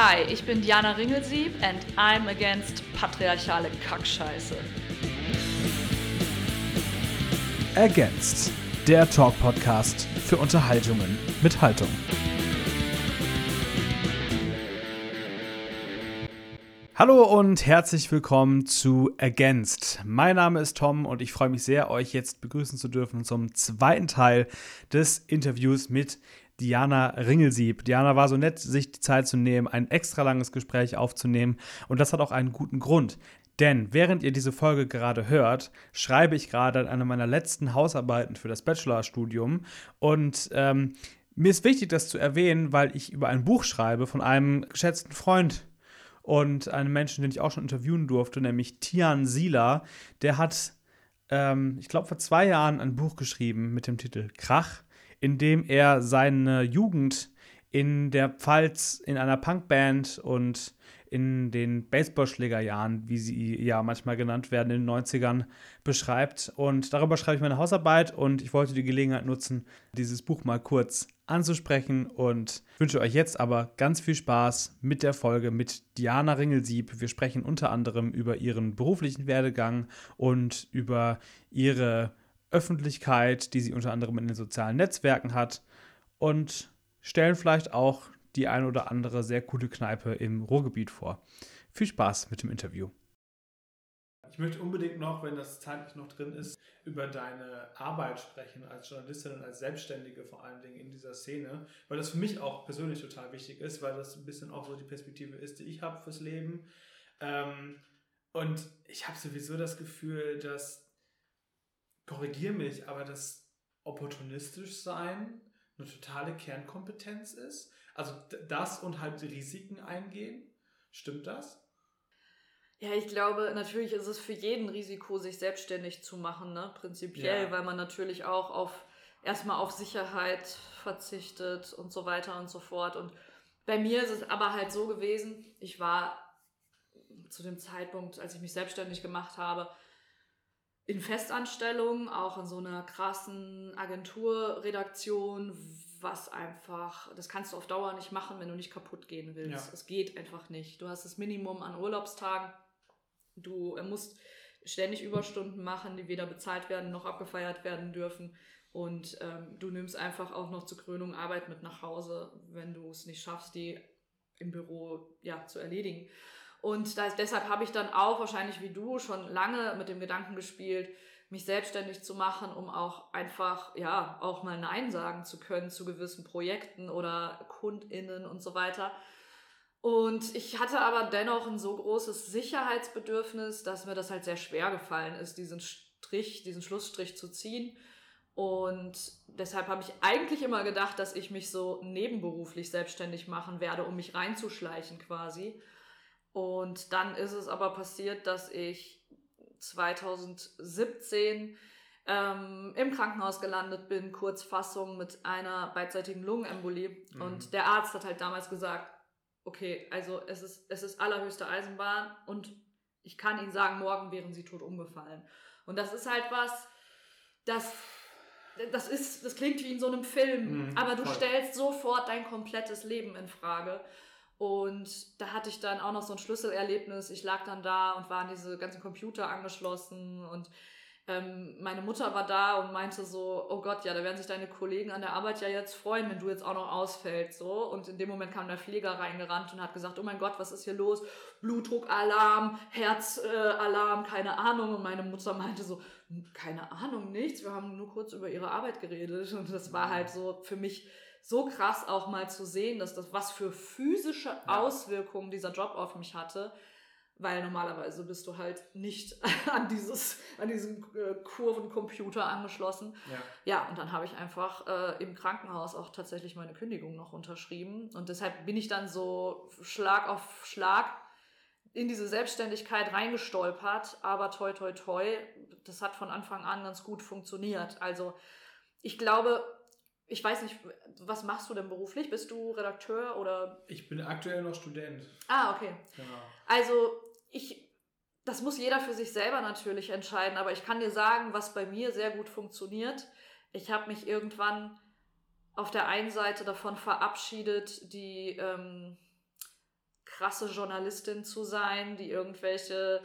Hi, ich bin Diana Ringelsieb and I'm against patriarchale Kackscheiße. Against, der Talk-Podcast für Unterhaltungen mit Haltung. Hallo und herzlich willkommen zu Against. Mein Name ist Tom und ich freue mich sehr, euch jetzt begrüßen zu dürfen zum zweiten Teil des Interviews mit Diana Ringelsieb. Diana war so nett, sich die Zeit zu nehmen, ein extra langes Gespräch aufzunehmen. Und das hat auch einen guten Grund. Denn während ihr diese Folge gerade hört, schreibe ich gerade an einer meiner letzten Hausarbeiten für das Bachelorstudium. Und ähm, mir ist wichtig, das zu erwähnen, weil ich über ein Buch schreibe von einem geschätzten Freund und einem Menschen, den ich auch schon interviewen durfte, nämlich Tian Sila. Der hat, ähm, ich glaube, vor zwei Jahren ein Buch geschrieben mit dem Titel Krach in dem er seine Jugend in der Pfalz in einer Punkband und in den Baseballschlägerjahren, wie sie ja manchmal genannt werden, in den 90ern beschreibt. Und darüber schreibe ich meine Hausarbeit und ich wollte die Gelegenheit nutzen, dieses Buch mal kurz anzusprechen und wünsche euch jetzt aber ganz viel Spaß mit der Folge mit Diana Ringelsieb. Wir sprechen unter anderem über ihren beruflichen Werdegang und über ihre Öffentlichkeit, die sie unter anderem in den sozialen Netzwerken hat und stellen vielleicht auch die ein oder andere sehr coole Kneipe im Ruhrgebiet vor. Viel Spaß mit dem Interview. Ich möchte unbedingt noch, wenn das zeitlich noch drin ist, über deine Arbeit sprechen als Journalistin und als Selbstständige vor allen Dingen in dieser Szene, weil das für mich auch persönlich total wichtig ist, weil das ein bisschen auch so die Perspektive ist, die ich habe fürs Leben. Ähm, und ich habe sowieso das Gefühl, dass korrigiere mich, aber das opportunistisch sein eine totale Kernkompetenz ist. Also das und halt Risiken eingehen. Stimmt das? Ja, ich glaube, natürlich ist es für jeden Risiko, sich selbstständig zu machen, ne? prinzipiell, ja. weil man natürlich auch auf erstmal auf Sicherheit verzichtet und so weiter und so fort. Und bei mir ist es aber halt so gewesen, ich war zu dem Zeitpunkt, als ich mich selbstständig gemacht habe, in Festanstellung, auch in so einer krassen Agenturredaktion, was einfach, das kannst du auf Dauer nicht machen, wenn du nicht kaputt gehen willst. Ja. Es geht einfach nicht. Du hast das Minimum an Urlaubstagen. Du musst ständig Überstunden machen, die weder bezahlt werden noch abgefeiert werden dürfen. Und ähm, du nimmst einfach auch noch zur Krönung Arbeit mit nach Hause, wenn du es nicht schaffst, die im Büro ja, zu erledigen. Und das, deshalb habe ich dann auch wahrscheinlich wie du schon lange mit dem Gedanken gespielt, mich selbstständig zu machen, um auch einfach, ja, auch mal Nein sagen zu können zu gewissen Projekten oder KundInnen und so weiter. Und ich hatte aber dennoch ein so großes Sicherheitsbedürfnis, dass mir das halt sehr schwer gefallen ist, diesen Strich, diesen Schlussstrich zu ziehen. Und deshalb habe ich eigentlich immer gedacht, dass ich mich so nebenberuflich selbstständig machen werde, um mich reinzuschleichen quasi. Und dann ist es aber passiert, dass ich 2017 ähm, im Krankenhaus gelandet bin, Kurzfassung mit einer beidseitigen Lungenembolie. Mhm. Und der Arzt hat halt damals gesagt, okay, also es ist, es ist allerhöchste Eisenbahn und ich kann Ihnen sagen, morgen wären Sie tot umgefallen. Und das ist halt was, das, das ist, das klingt wie in so einem Film, mhm, aber du voll. stellst sofort dein komplettes Leben in Frage. Und da hatte ich dann auch noch so ein Schlüsselerlebnis. Ich lag dann da und war an diese ganzen Computer angeschlossen und ähm, meine Mutter war da und meinte so, oh Gott, ja, da werden sich deine Kollegen an der Arbeit ja jetzt freuen, wenn du jetzt auch noch ausfällst, so. Und in dem Moment kam der Flieger reingerannt und hat gesagt, oh mein Gott, was ist hier los? Blutdruckalarm, Herzalarm, äh, keine Ahnung. Und meine Mutter meinte so, keine Ahnung, nichts. Wir haben nur kurz über ihre Arbeit geredet. Und das war halt so für mich so krass auch mal zu sehen, dass das was für physische Auswirkungen dieser Job auf mich hatte, weil normalerweise bist du halt nicht an dieses an diesem äh, Kurvencomputer angeschlossen. Ja. ja, und dann habe ich einfach äh, im Krankenhaus auch tatsächlich meine Kündigung noch unterschrieben und deshalb bin ich dann so Schlag auf Schlag in diese Selbstständigkeit reingestolpert, aber toi toi toi, das hat von Anfang an ganz gut funktioniert. Also ich glaube, ich weiß nicht, was machst du denn beruflich? Bist du Redakteur oder? Ich bin aktuell noch Student. Ah, okay. Genau. Also ich, das muss jeder für sich selber natürlich entscheiden, aber ich kann dir sagen, was bei mir sehr gut funktioniert. Ich habe mich irgendwann auf der einen Seite davon verabschiedet, die, ähm, krasse Journalistin zu sein, die irgendwelche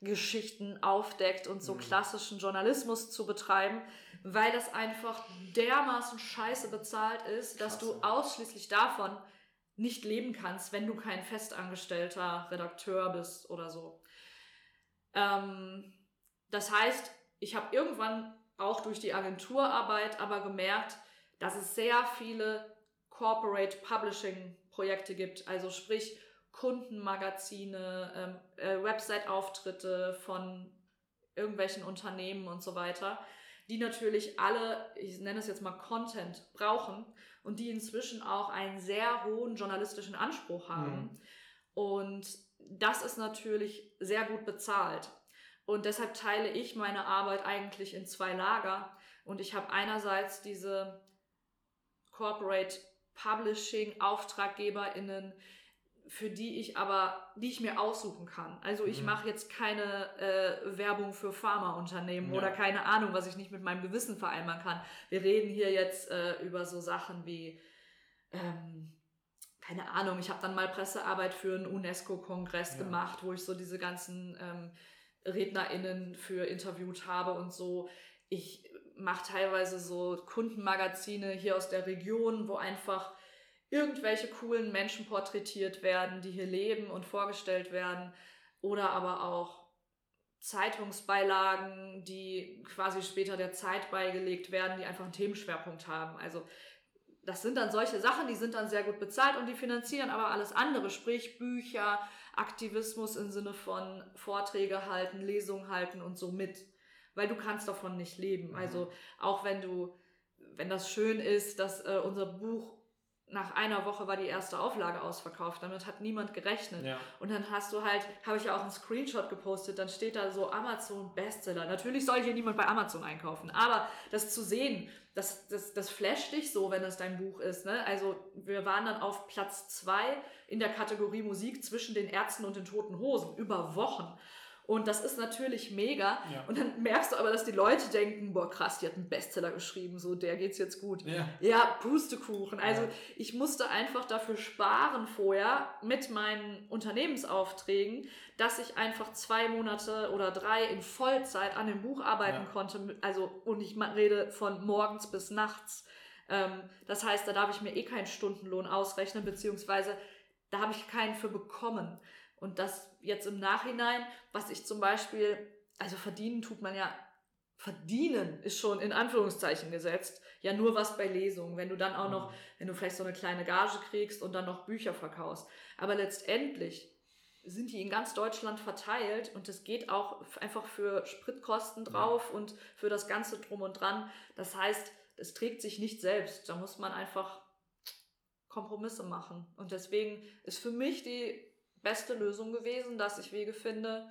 Geschichten aufdeckt und so mhm. klassischen Journalismus zu betreiben, weil das einfach dermaßen scheiße bezahlt ist, dass Krass. du ausschließlich davon nicht leben kannst, wenn du kein festangestellter Redakteur bist oder so. Ähm, das heißt, ich habe irgendwann auch durch die Agenturarbeit aber gemerkt, dass es sehr viele Corporate Publishing Projekte gibt. Also sprich Kundenmagazine, ähm, äh, Website-Auftritte von irgendwelchen Unternehmen und so weiter, die natürlich alle, ich nenne es jetzt mal Content, brauchen und die inzwischen auch einen sehr hohen journalistischen Anspruch haben. Mhm. Und das ist natürlich sehr gut bezahlt. Und deshalb teile ich meine Arbeit eigentlich in zwei Lager. Und ich habe einerseits diese Corporate Publishing AuftraggeberInnen, für die ich aber, die ich mir aussuchen kann. Also ich mhm. mache jetzt keine äh, Werbung für Pharmaunternehmen ja. oder keine Ahnung, was ich nicht mit meinem Gewissen vereinbaren kann. Wir reden hier jetzt äh, über so Sachen wie, ähm, keine Ahnung, ich habe dann mal Pressearbeit für einen UNESCO-Kongress ja. gemacht, wo ich so diese ganzen ähm, RednerInnen für interviewt habe und so. Ich mache teilweise so Kundenmagazine hier aus der Region, wo einfach irgendwelche coolen Menschen porträtiert werden, die hier leben und vorgestellt werden. Oder aber auch Zeitungsbeilagen, die quasi später der Zeit beigelegt werden, die einfach einen Themenschwerpunkt haben. Also das sind dann solche Sachen, die sind dann sehr gut bezahlt und die finanzieren aber alles andere, sprich Bücher, Aktivismus im Sinne von Vorträge halten, Lesungen halten und so mit. Weil du kannst davon nicht leben. Mhm. Also auch wenn du, wenn das schön ist, dass äh, unser Buch nach einer Woche war die erste Auflage ausverkauft. Damit hat niemand gerechnet. Ja. Und dann hast du halt, habe ich ja auch einen Screenshot gepostet, dann steht da so Amazon Bestseller. Natürlich soll hier niemand bei Amazon einkaufen, aber das zu sehen, das, das, das flasht dich so, wenn das dein Buch ist. Ne? Also wir waren dann auf Platz zwei in der Kategorie Musik zwischen den Ärzten und den Toten Hosen über Wochen. Und das ist natürlich mega. Ja. Und dann merkst du aber, dass die Leute denken, boah, krass, die hat einen Bestseller geschrieben, so, der geht's jetzt gut. Ja, ja Pustekuchen. Also ja. ich musste einfach dafür sparen vorher mit meinen Unternehmensaufträgen, dass ich einfach zwei Monate oder drei in Vollzeit an dem Buch arbeiten konnte. Also, und ich rede von morgens bis nachts. Ähm, das heißt, da darf ich mir eh keinen Stundenlohn ausrechnen, beziehungsweise da habe ich keinen für bekommen. Und das jetzt im Nachhinein, was ich zum Beispiel, also verdienen tut man ja, verdienen ist schon in Anführungszeichen gesetzt, ja nur was bei Lesungen, wenn du dann auch noch, mhm. wenn du vielleicht so eine kleine Gage kriegst und dann noch Bücher verkaufst. Aber letztendlich sind die in ganz Deutschland verteilt und es geht auch einfach für Spritkosten drauf ja. und für das Ganze drum und dran. Das heißt, es trägt sich nicht selbst. Da muss man einfach Kompromisse machen. Und deswegen ist für mich die beste Lösung gewesen, dass ich Wege finde,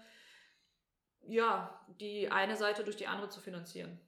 ja, die eine Seite durch die andere zu finanzieren.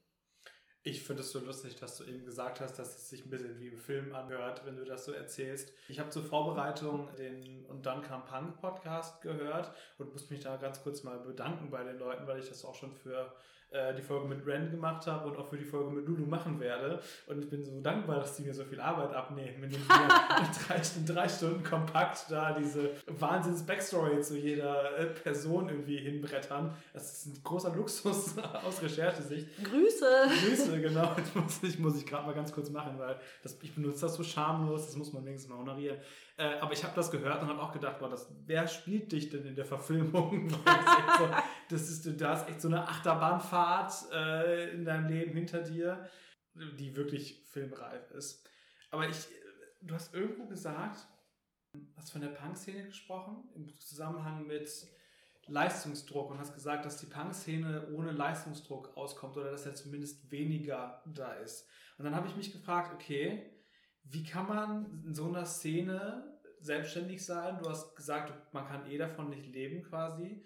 Ich finde es so lustig, dass du eben gesagt hast, dass es sich ein bisschen wie im Film anhört, wenn du das so erzählst. Ich habe zur Vorbereitung den Und dann kam Punk Podcast gehört und muss mich da ganz kurz mal bedanken bei den Leuten, weil ich das auch schon für äh, die Folge mit Ren gemacht habe und auch für die Folge mit Lulu machen werde. Und ich bin so dankbar, dass die mir so viel Arbeit abnehmen, indem sie in, drei, in drei Stunden kompakt da diese Wahnsinns-Backstory zu jeder äh, Person irgendwie hinbrettern. Das ist ein großer Luxus aus Recherchesicht. Grüße! Grüße, genau. Das muss ich, muss ich gerade mal ganz kurz machen, weil das, ich benutze das so schamlos, das muss man wenigstens mal honorieren. Äh, aber ich habe das gehört und habe auch gedacht, boah, das, wer spielt dich denn in der Verfilmung? das, so, das ist, ist echt so eine Achterbahnfahrt äh, in deinem Leben hinter dir, die wirklich filmreif ist. Aber ich, du hast irgendwo gesagt, hast von der Punk-Szene gesprochen, im Zusammenhang mit Leistungsdruck und hast gesagt, dass die Punk-Szene ohne Leistungsdruck auskommt oder dass er zumindest weniger da ist. Und dann habe ich mich gefragt, okay, wie kann man in so einer Szene selbstständig sein? Du hast gesagt, man kann eh davon nicht leben quasi,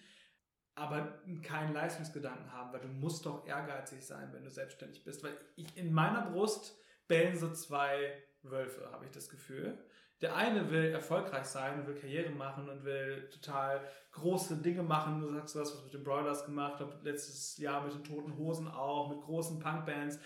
aber keinen Leistungsgedanken haben, weil du musst doch ehrgeizig sein, wenn du selbstständig bist. Weil ich in meiner Brust bellen so zwei Wölfe, habe ich das Gefühl. Der eine will erfolgreich sein und will Karriere machen und will total große Dinge machen. Du sagst, du hast was mit den Broilers gemacht, letztes Jahr mit den Toten Hosen auch, mit großen Punkbands,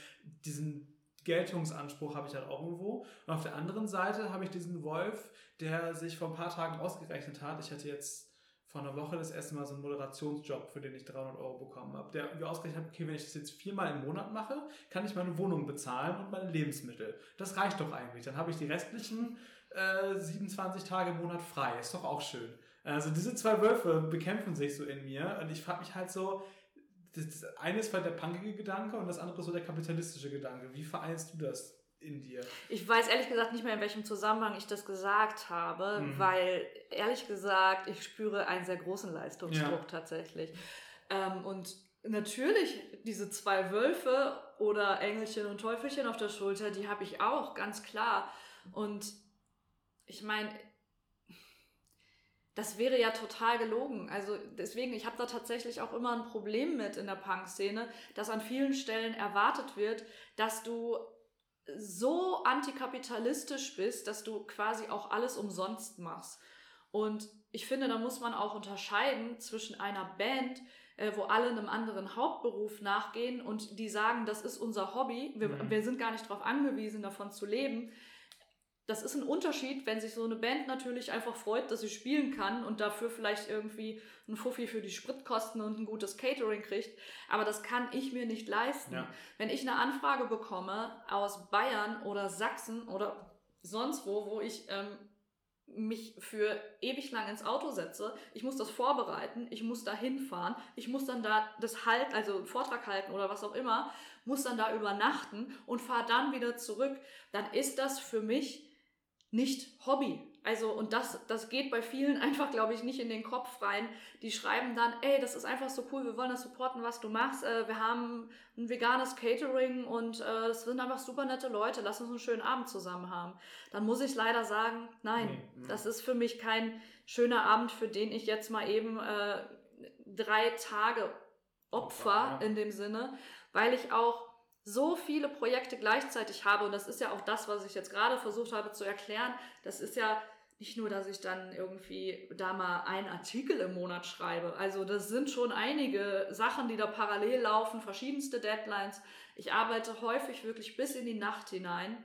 diesen Geltungsanspruch habe ich halt auch irgendwo. Und auf der anderen Seite habe ich diesen Wolf, der sich vor ein paar Tagen ausgerechnet hat. Ich hatte jetzt vor einer Woche das erste Mal so einen Moderationsjob, für den ich 300 Euro bekommen habe. Der mir ausgerechnet hat, okay, wenn ich das jetzt viermal im Monat mache, kann ich meine Wohnung bezahlen und meine Lebensmittel. Das reicht doch eigentlich. Dann habe ich die restlichen äh, 27 Tage im Monat frei. Ist doch auch schön. Also diese zwei Wölfe bekämpfen sich so in mir und ich frage mich halt so, das eine ist halt der punkige Gedanke und das andere ist so der kapitalistische Gedanke. Wie vereinst du das in dir? Ich weiß ehrlich gesagt nicht mehr, in welchem Zusammenhang ich das gesagt habe, mhm. weil ehrlich gesagt, ich spüre einen sehr großen Leistungsdruck ja. tatsächlich. Ähm, und natürlich, diese zwei Wölfe oder Engelchen und Teufelchen auf der Schulter, die habe ich auch, ganz klar. Und ich meine, das wäre ja total gelogen. Also deswegen, ich habe da tatsächlich auch immer ein Problem mit in der Punk-Szene, dass an vielen Stellen erwartet wird, dass du so antikapitalistisch bist, dass du quasi auch alles umsonst machst. Und ich finde, da muss man auch unterscheiden zwischen einer Band, äh, wo alle einem anderen Hauptberuf nachgehen und die sagen, das ist unser Hobby, wir, mhm. wir sind gar nicht darauf angewiesen, davon zu leben, das ist ein Unterschied, wenn sich so eine Band natürlich einfach freut, dass sie spielen kann und dafür vielleicht irgendwie ein Fuffi für die Spritkosten und ein gutes Catering kriegt. Aber das kann ich mir nicht leisten. Ja. Wenn ich eine Anfrage bekomme aus Bayern oder Sachsen oder sonst wo, wo ich ähm, mich für ewig lang ins Auto setze, ich muss das vorbereiten, ich muss da hinfahren, ich muss dann da das halt, also einen Vortrag halten oder was auch immer, muss dann da übernachten und fahre dann wieder zurück, dann ist das für mich nicht Hobby. Also, und das, das geht bei vielen einfach, glaube ich, nicht in den Kopf rein. Die schreiben dann, ey, das ist einfach so cool, wir wollen das supporten, was du machst. Äh, wir haben ein veganes Catering und äh, das sind einfach super nette Leute, lass uns einen schönen Abend zusammen haben. Dann muss ich leider sagen, nein, das ist für mich kein schöner Abend, für den ich jetzt mal eben äh, drei Tage Opfer in dem Sinne, weil ich auch so viele Projekte gleichzeitig habe, und das ist ja auch das, was ich jetzt gerade versucht habe zu erklären, das ist ja nicht nur, dass ich dann irgendwie da mal einen Artikel im Monat schreibe. Also das sind schon einige Sachen, die da parallel laufen, verschiedenste Deadlines. Ich arbeite häufig wirklich bis in die Nacht hinein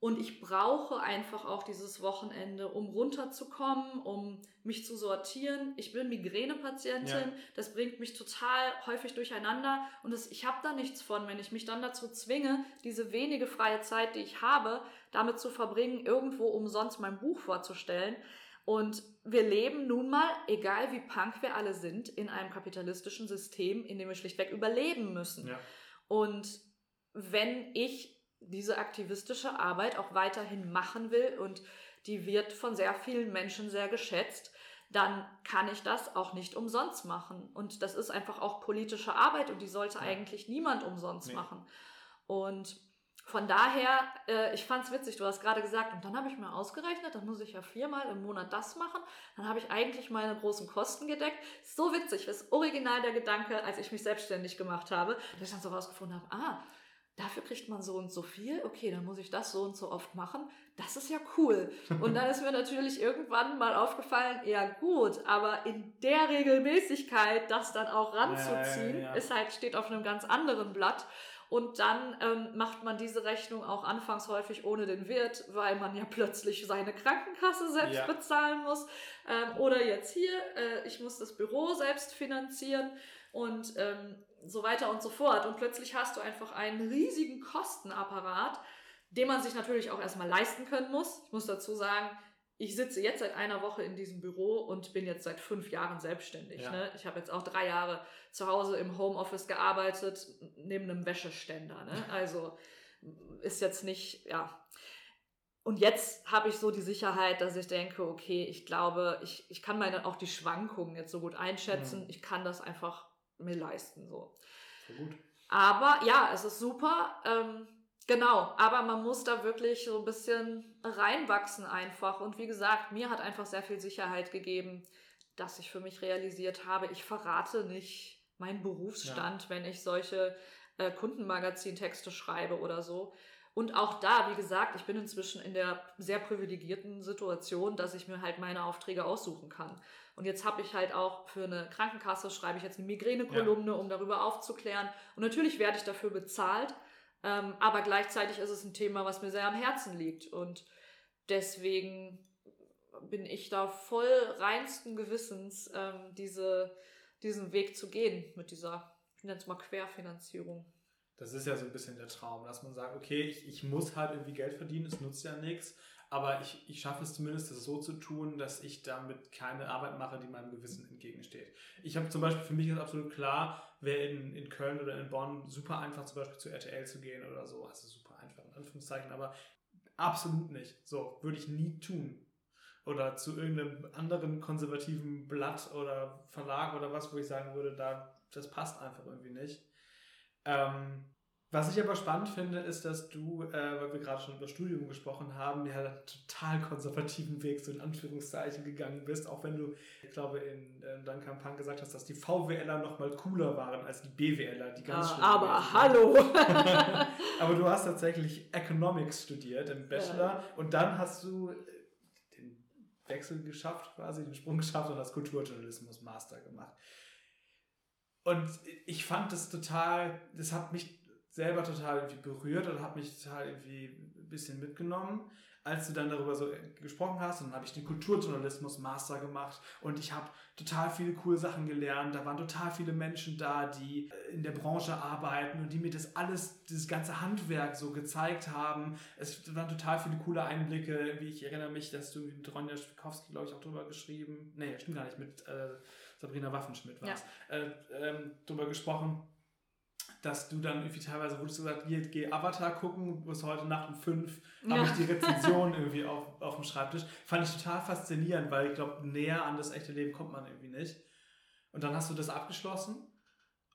und ich brauche einfach auch dieses Wochenende, um runterzukommen, um mich zu sortieren. Ich bin Migränepatientin, ja. das bringt mich total häufig durcheinander und das, ich habe da nichts von, wenn ich mich dann dazu zwinge, diese wenige freie Zeit, die ich habe, damit zu verbringen, irgendwo umsonst mein Buch vorzustellen. Und wir leben nun mal, egal wie punk wir alle sind, in einem kapitalistischen System, in dem wir schlichtweg überleben müssen. Ja. Und wenn ich diese aktivistische Arbeit auch weiterhin machen will und die wird von sehr vielen Menschen sehr geschätzt, dann kann ich das auch nicht umsonst machen. Und das ist einfach auch politische Arbeit und die sollte ja. eigentlich niemand umsonst nee. machen. Und von daher, äh, ich fand's witzig, du hast gerade gesagt, und dann habe ich mir ausgerechnet, dann muss ich ja viermal im Monat das machen, dann habe ich eigentlich meine großen Kosten gedeckt. So witzig, das ist original der Gedanke, als ich mich selbstständig gemacht habe, dass ich dann so rausgefunden habe, ah, dafür kriegt man so und so viel, okay, dann muss ich das so und so oft machen. Das ist ja cool. Und dann ist mir natürlich irgendwann mal aufgefallen, ja gut, aber in der Regelmäßigkeit, das dann auch ranzuziehen, ja, ja, ja. ist halt, steht auf einem ganz anderen Blatt. Und dann ähm, macht man diese Rechnung auch anfangs häufig ohne den Wirt, weil man ja plötzlich seine Krankenkasse selbst ja. bezahlen muss. Ähm, oder jetzt hier, äh, ich muss das Büro selbst finanzieren und ähm, so weiter und so fort. Und plötzlich hast du einfach einen riesigen Kostenapparat, den man sich natürlich auch erstmal leisten können muss. Ich muss dazu sagen, ich sitze jetzt seit einer Woche in diesem Büro und bin jetzt seit fünf Jahren selbstständig. Ja. Ne? Ich habe jetzt auch drei Jahre zu Hause im Homeoffice gearbeitet, neben einem Wäscheständer. Ne? Also ist jetzt nicht, ja. Und jetzt habe ich so die Sicherheit, dass ich denke, okay, ich glaube, ich, ich kann meine auch die Schwankungen jetzt so gut einschätzen. Ja. Ich kann das einfach mir leisten. So. so gut. Aber ja, es ist super. Ähm, genau, aber man muss da wirklich so ein bisschen reinwachsen einfach. Und wie gesagt, mir hat einfach sehr viel Sicherheit gegeben, dass ich für mich realisiert habe, ich verrate nicht meinen Berufsstand, ja. wenn ich solche äh, Kundenmagazintexte schreibe oder so. Und auch da, wie gesagt, ich bin inzwischen in der sehr privilegierten Situation, dass ich mir halt meine Aufträge aussuchen kann. Und jetzt habe ich halt auch für eine Krankenkasse, schreibe ich jetzt eine Migränekolumne, ja. um darüber aufzuklären. Und natürlich werde ich dafür bezahlt, Ähm, aber gleichzeitig ist es ein Thema, was mir sehr am Herzen liegt. Und deswegen bin ich da voll reinsten Gewissens, ähm, diese, diesen Weg zu gehen mit dieser, ich nenne es mal Querfinanzierung. Das ist ja so ein bisschen der Traum, dass man sagt, okay, ich, ich muss halt irgendwie Geld verdienen, es nutzt ja nichts, aber ich, ich schaffe es zumindest, das so zu tun, dass ich damit keine Arbeit mache, die meinem Gewissen entgegensteht. Ich habe zum Beispiel, für mich ist absolut klar, wer in, in Köln oder in Bonn super einfach zum Beispiel zu RTL zu gehen oder so, also super einfach in Anführungszeichen, aber absolut nicht. So, würde ich nie tun oder zu irgendeinem anderen konservativen Blatt oder Verlag oder was, wo ich sagen würde, da, das passt einfach irgendwie nicht. Ähm, was ich aber spannend finde, ist, dass du, äh, weil wir gerade schon über Studium gesprochen haben, ja einen total konservativen Weg, so in Anführungszeichen, gegangen bist, auch wenn du, ich glaube, in, in deinem Kampagne gesagt hast, dass die VWLer noch mal cooler waren als die BWLer, die ganz ah, Aber hallo! aber du hast tatsächlich Economics studiert im Bachelor ja. und dann hast du den Wechsel geschafft, quasi den Sprung geschafft und hast Kulturjournalismus Master gemacht. Und ich fand das total, das hat mich selber total irgendwie berührt und hat mich total irgendwie ein bisschen mitgenommen, als du dann darüber so gesprochen hast. Und dann habe ich den Kulturjournalismus Master gemacht und ich habe total viele coole Sachen gelernt. Da waren total viele Menschen da, die in der Branche arbeiten und die mir das alles, dieses ganze Handwerk so gezeigt haben. Es waren total viele coole Einblicke. Wie ich erinnere mich, dass du mit Ronja Schwikowski, glaube ich, auch drüber geschrieben. Nee, stimmt gar nicht, mit äh, Sabrina Waffenschmidt war es. Ja. Äh, ähm, drüber gesprochen dass du dann irgendwie teilweise wurdest du gesagt, hier, geh Avatar gucken, bis heute Nacht um fünf ja. habe ich die Rezension irgendwie auf, auf dem Schreibtisch. Fand ich total faszinierend, weil ich glaube, näher an das echte Leben kommt man irgendwie nicht. Und dann hast du das abgeschlossen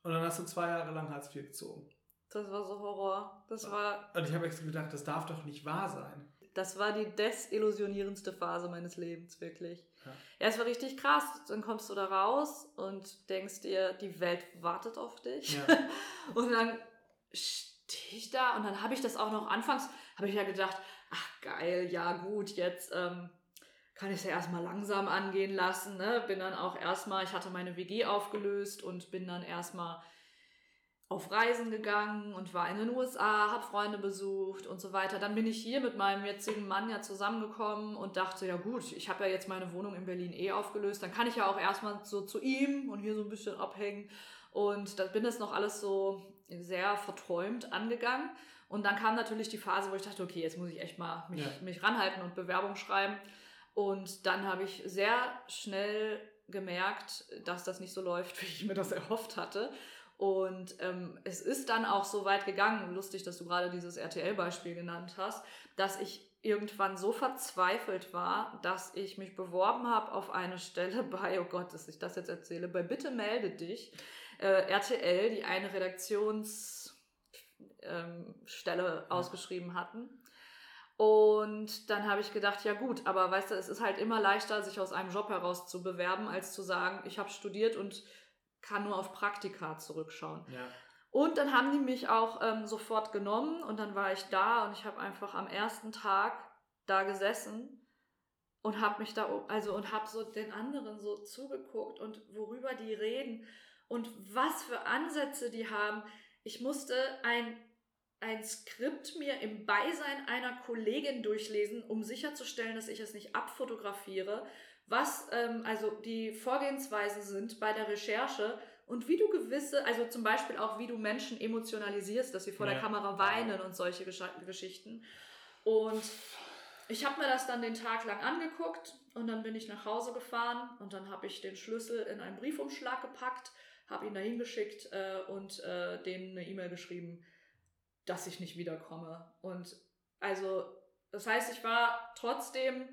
und dann hast du zwei Jahre lang Hartz IV gezogen. Das war so Horror. Das war. Und ich habe extra gedacht, das darf doch nicht wahr sein. Das war die desillusionierendste Phase meines Lebens, wirklich. Ja. ja, es war richtig krass. Dann kommst du da raus und denkst dir, die Welt wartet auf dich. Ja. und dann stehe ich da und dann habe ich das auch noch anfangs, habe ich ja gedacht, ach geil, ja gut, jetzt ähm, kann ich es ja erstmal langsam angehen lassen. Ne? Bin dann auch erstmal, ich hatte meine WG aufgelöst und bin dann erstmal auf Reisen gegangen und war in den USA, habe Freunde besucht und so weiter. Dann bin ich hier mit meinem jetzigen Mann ja zusammengekommen und dachte, ja gut, ich habe ja jetzt meine Wohnung in Berlin eh aufgelöst, dann kann ich ja auch erstmal so zu ihm und hier so ein bisschen abhängen. Und da bin das noch alles so sehr verträumt angegangen. Und dann kam natürlich die Phase, wo ich dachte, okay, jetzt muss ich echt mal mich, ja. mich ranhalten und Bewerbung schreiben. Und dann habe ich sehr schnell gemerkt, dass das nicht so läuft, wie ich mir das erhofft hatte. Und ähm, es ist dann auch so weit gegangen, lustig, dass du gerade dieses RTL-Beispiel genannt hast, dass ich irgendwann so verzweifelt war, dass ich mich beworben habe auf eine Stelle bei, oh Gott, dass ich das jetzt erzähle, bei Bitte melde dich, äh, RTL, die eine Redaktionsstelle ähm, ausgeschrieben hatten. Und dann habe ich gedacht, ja gut, aber weißt du, es ist halt immer leichter, sich aus einem Job heraus zu bewerben, als zu sagen, ich habe studiert und kann nur auf Praktika zurückschauen. Ja. Und dann haben die mich auch ähm, sofort genommen und dann war ich da und ich habe einfach am ersten Tag da gesessen und habe mich da also und habe so den anderen so zugeguckt und worüber die reden und was für Ansätze die haben. Ich musste ein ein Skript mir im Beisein einer Kollegin durchlesen, um sicherzustellen, dass ich es nicht abfotografiere was ähm, also die Vorgehensweisen sind bei der Recherche und wie du gewisse, also zum Beispiel auch wie du Menschen emotionalisierst, dass sie vor ja. der Kamera weinen und solche Gesch Geschichten. Und ich habe mir das dann den Tag lang angeguckt und dann bin ich nach Hause gefahren und dann habe ich den Schlüssel in einen Briefumschlag gepackt, habe ihn dahin geschickt äh, und äh, denen eine E-Mail geschrieben, dass ich nicht wiederkomme. Und also, das heißt, ich war trotzdem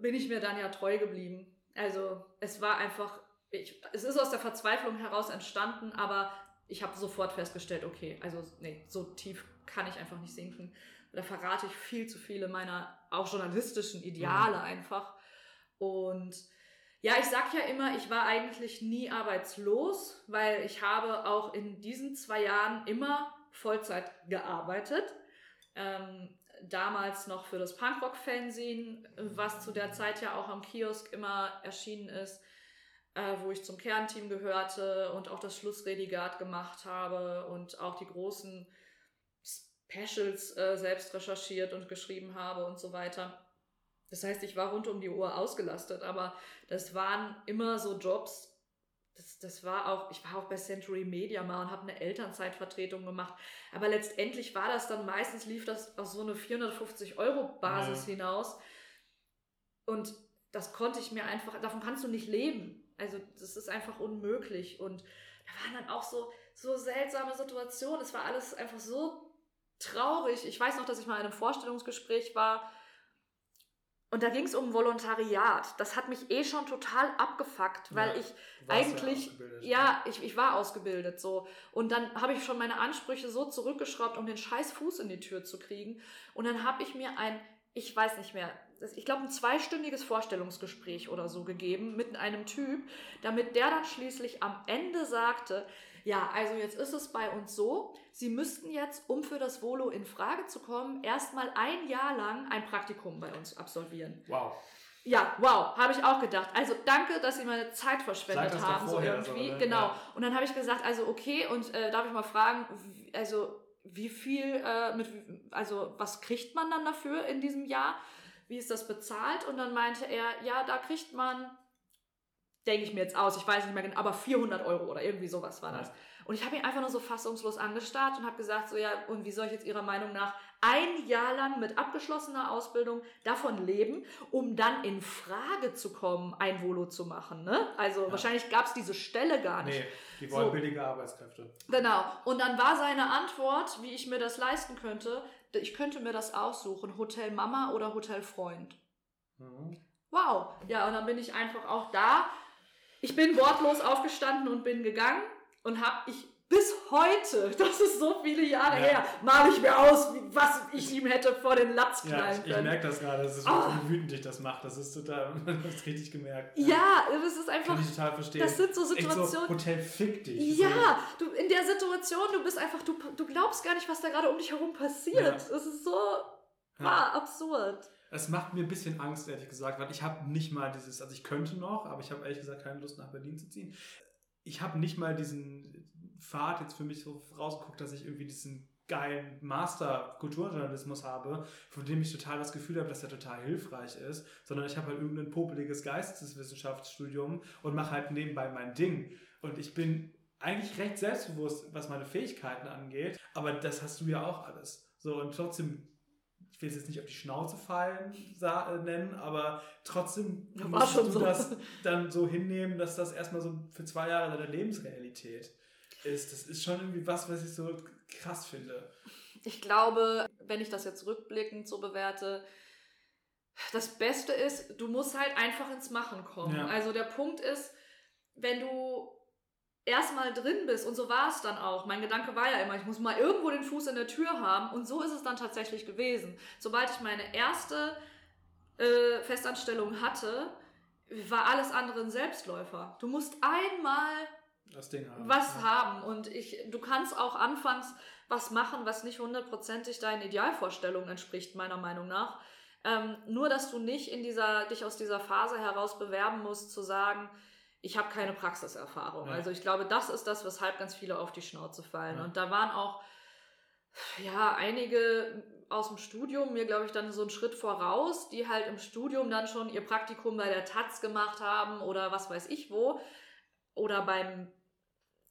bin ich mir dann ja treu geblieben. Also es war einfach, ich, es ist aus der Verzweiflung heraus entstanden, aber ich habe sofort festgestellt, okay, also nee, so tief kann ich einfach nicht sinken. Da verrate ich viel zu viele meiner auch journalistischen Ideale mhm. einfach. Und ja, ich sag ja immer, ich war eigentlich nie arbeitslos, weil ich habe auch in diesen zwei Jahren immer Vollzeit gearbeitet. Ähm, damals noch für das Punkrock-Fanzine, was zu der Zeit ja auch am Kiosk immer erschienen ist, äh, wo ich zum Kernteam gehörte und auch das Schlussredigat gemacht habe und auch die großen Specials äh, selbst recherchiert und geschrieben habe und so weiter. Das heißt, ich war rund um die Uhr ausgelastet, aber das waren immer so Jobs, das, das war auch, ich war auch bei Century Media mal und habe eine Elternzeitvertretung gemacht. Aber letztendlich war das dann meistens, lief das auf so eine 450 Euro Basis ja. hinaus. Und das konnte ich mir einfach, davon kannst du nicht leben. Also das ist einfach unmöglich. Und da waren dann auch so, so seltsame Situationen. Es war alles einfach so traurig. Ich weiß noch, dass ich mal in einem Vorstellungsgespräch war und da ging es um Volontariat. Das hat mich eh schon total abgefuckt, weil ja, ich eigentlich, ja, ja, ich, ich war ausgebildet so. Und dann habe ich schon meine Ansprüche so zurückgeschraubt, um den scheiß Fuß in die Tür zu kriegen. Und dann habe ich mir ein, ich weiß nicht mehr, ich glaube ein zweistündiges Vorstellungsgespräch oder so gegeben mit einem Typ, damit der dann schließlich am Ende sagte, ja, also jetzt ist es bei uns so, Sie müssten jetzt, um für das Volo in Frage zu kommen, erstmal ein Jahr lang ein Praktikum bei uns absolvieren. Wow. Ja, wow, habe ich auch gedacht. Also danke, dass Sie meine Zeit verschwendet haben, so irgendwie. So, ne? Genau. Ja. Und dann habe ich gesagt, also okay, und äh, darf ich mal fragen, also wie viel, äh, mit, also was kriegt man dann dafür in diesem Jahr? Wie ist das bezahlt? Und dann meinte er, ja, da kriegt man denke ich mir jetzt aus, ich weiß nicht mehr genau, aber 400 Euro oder irgendwie sowas war das. Und ich habe ihn einfach nur so fassungslos angestarrt und habe gesagt, so ja, und wie soll ich jetzt Ihrer Meinung nach ein Jahr lang mit abgeschlossener Ausbildung davon leben, um dann in Frage zu kommen, ein Volo zu machen. Ne? Also ja. wahrscheinlich gab es diese Stelle gar nicht. Nee, die wollen so. billige Arbeitskräfte. Genau. Und dann war seine Antwort, wie ich mir das leisten könnte, ich könnte mir das aussuchen, Hotel Mama oder Hotel Freund. Mhm. Wow. Ja, und dann bin ich einfach auch da ich bin wortlos aufgestanden und bin gegangen und habe ich bis heute, das ist so viele Jahre ja. her, male ich mir aus, was ich ihm hätte vor den Latz knallen ja, ich, können. Ich merke das gerade, das ist oh. wie wütend dich das macht. Das ist total, das ist richtig gemerkt. Ja, ja das ist einfach. Kann ich total verstehen. Das sind so Situationen. So Hotel fick dich. Ja, du in der Situation, du bist einfach, du, du glaubst gar nicht, was da gerade um dich herum passiert. Ja. Das ist so ah, absurd. Es macht mir ein bisschen Angst, ehrlich gesagt, weil ich habe nicht mal dieses, also ich könnte noch, aber ich habe ehrlich gesagt keine Lust nach Berlin zu ziehen. Ich habe nicht mal diesen Pfad jetzt für mich so rausgeguckt, dass ich irgendwie diesen geilen Master Kulturjournalismus habe, von dem ich total das Gefühl habe, dass er total hilfreich ist, sondern ich habe halt irgendein popeliges Geisteswissenschaftsstudium und mache halt nebenbei mein Ding. Und ich bin eigentlich recht selbstbewusst, was meine Fähigkeiten angeht, aber das hast du ja auch alles. So, und trotzdem will es jetzt nicht auf die Schnauze fallen äh, nennen, aber trotzdem musst du so. das dann so hinnehmen, dass das erstmal so für zwei Jahre deine Lebensrealität ist. Das ist schon irgendwie was, was ich so krass finde. Ich glaube, wenn ich das jetzt rückblickend so bewerte, das Beste ist, du musst halt einfach ins Machen kommen. Ja. Also der Punkt ist, wenn du erstmal drin bist. Und so war es dann auch. Mein Gedanke war ja immer, ich muss mal irgendwo den Fuß in der Tür haben. Und so ist es dann tatsächlich gewesen. Sobald ich meine erste äh, Festanstellung hatte, war alles andere ein Selbstläufer. Du musst einmal haben. was ja. haben. Und ich, du kannst auch anfangs was machen, was nicht hundertprozentig deinen Idealvorstellungen entspricht, meiner Meinung nach. Ähm, nur, dass du nicht in dieser, dich aus dieser Phase heraus bewerben musst, zu sagen, ich habe keine Praxiserfahrung. Ja. Also ich glaube, das ist das, weshalb ganz viele auf die Schnauze fallen. Ja. Und da waren auch ja einige aus dem Studium mir, glaube ich, dann so einen Schritt voraus, die halt im Studium dann schon ihr Praktikum bei der Taz gemacht haben oder was weiß ich wo oder beim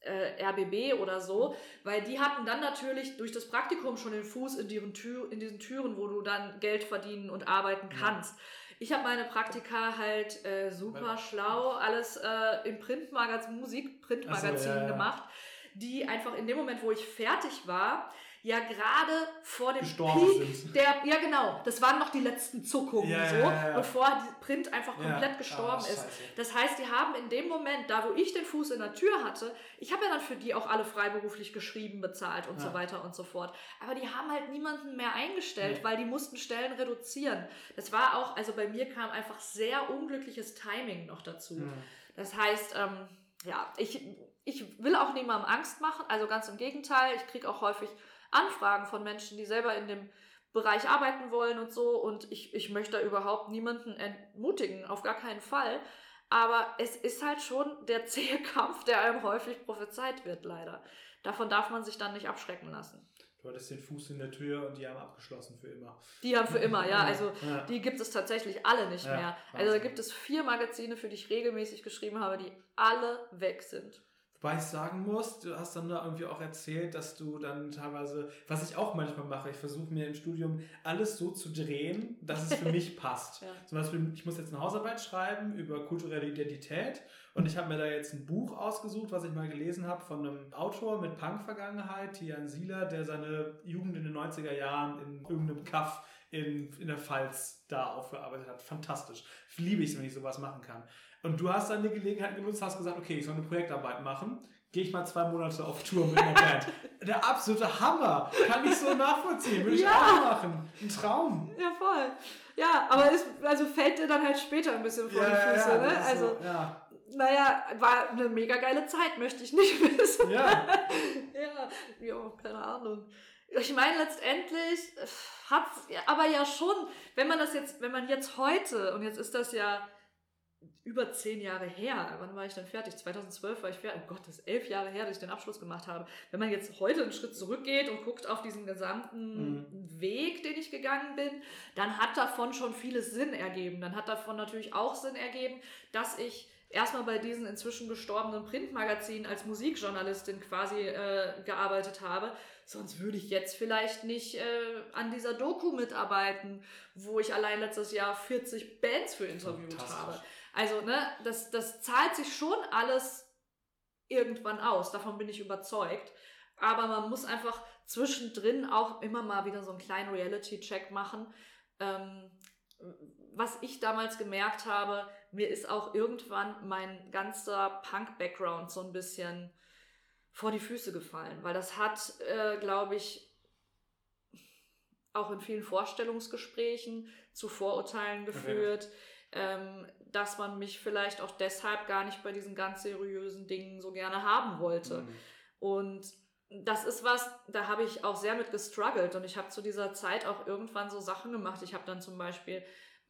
äh, RBB oder so, weil die hatten dann natürlich durch das Praktikum schon den Fuß in, diesen, Tür, in diesen Türen, wo du dann Geld verdienen und arbeiten kannst. Ja. Ich habe meine Praktika halt äh, super schlau, alles äh, im Printmagazin, Musik-Printmagazin so, ja, ja. gemacht, die einfach in dem Moment, wo ich fertig war, ja gerade vor dem Peak sind. der, ja genau, das waren noch die letzten Zuckungen ja, so, ja, ja, bevor die Print einfach komplett gestorben oh, ist. Das heißt, die haben in dem Moment, da wo ich den Fuß in der Tür hatte, ich habe ja dann für die auch alle freiberuflich geschrieben, bezahlt und so weiter und so fort. Aber die haben halt niemanden mehr eingestellt, weil die mussten Stellen reduzieren. Das war auch, also bei mir kam einfach sehr unglückliches Timing noch dazu. Das heißt, ähm, ja, ich, ich will auch niemandem Angst machen, also ganz im Gegenteil, ich kriege auch häufig Anfragen von Menschen, die selber in dem Bereich arbeiten wollen und so. Und ich, ich möchte da überhaupt niemanden entmutigen, auf gar keinen Fall. Aber es ist halt schon der zähe Kampf, der einem häufig prophezeit wird, leider. Davon darf man sich dann nicht abschrecken lassen. Du hattest den Fuß in der Tür und die haben abgeschlossen für immer. Die haben für immer, ja. Also ja. die gibt es tatsächlich alle nicht ja, mehr. Also da gibt es vier Magazine, für die ich regelmäßig geschrieben habe, die alle weg sind. Wobei ich sagen muss, du hast dann da irgendwie auch erzählt, dass du dann teilweise, was ich auch manchmal mache, ich versuche mir im Studium alles so zu drehen, dass es für mich passt. Ja. Zum Beispiel, ich muss jetzt eine Hausarbeit schreiben über kulturelle Identität und ich habe mir da jetzt ein Buch ausgesucht, was ich mal gelesen habe von einem Autor mit Punk-Vergangenheit, Tian Sieler, der seine Jugend in den 90er Jahren in irgendeinem Kaff in, in der Pfalz da aufgearbeitet hat. Fantastisch. Liebe ich es, wenn ich sowas machen kann. Und du hast dann die Gelegenheit genutzt, hast gesagt, okay, ich soll eine Projektarbeit machen. Gehe ich mal zwei Monate auf Tour mit einer Band. Der absolute Hammer. Kann ich so nachvollziehen. Würde ich ja. auch machen. Ein Traum. Ja, voll. Ja, aber es also fällt dir dann halt später ein bisschen vor ja, die Füße, ja, ne? Also, so, ja. naja, war eine mega geile Zeit, möchte ich nicht wissen. Ja. ja, jo, keine Ahnung. Ich meine, letztendlich hat es aber ja schon, wenn man das jetzt, wenn man jetzt heute, und jetzt ist das ja über zehn Jahre her. Wann war ich dann fertig? 2012 war ich fertig. Oh Gott, das ist elf Jahre her, dass ich den Abschluss gemacht habe. Wenn man jetzt heute einen Schritt zurückgeht und guckt auf diesen gesamten mhm. Weg, den ich gegangen bin, dann hat davon schon vieles Sinn ergeben. Dann hat davon natürlich auch Sinn ergeben, dass ich erstmal bei diesen inzwischen gestorbenen Printmagazinen als Musikjournalistin quasi äh, gearbeitet habe. Sonst würde ich jetzt vielleicht nicht äh, an dieser Doku mitarbeiten, wo ich allein letztes Jahr 40 Bands für interviewt habe. Also, ne, das, das zahlt sich schon alles irgendwann aus. Davon bin ich überzeugt. Aber man muss einfach zwischendrin auch immer mal wieder so einen kleinen Reality-Check machen. Ähm, was ich damals gemerkt habe, mir ist auch irgendwann mein ganzer Punk-Background so ein bisschen vor die Füße gefallen, weil das hat, äh, glaube ich, auch in vielen Vorstellungsgesprächen zu Vorurteilen geführt. Okay ähm, dass man mich vielleicht auch deshalb gar nicht bei diesen ganz seriösen Dingen so gerne haben wollte. Mhm. Und das ist was, da habe ich auch sehr mit gestruggelt und ich habe zu dieser Zeit auch irgendwann so Sachen gemacht. Ich habe dann zum Beispiel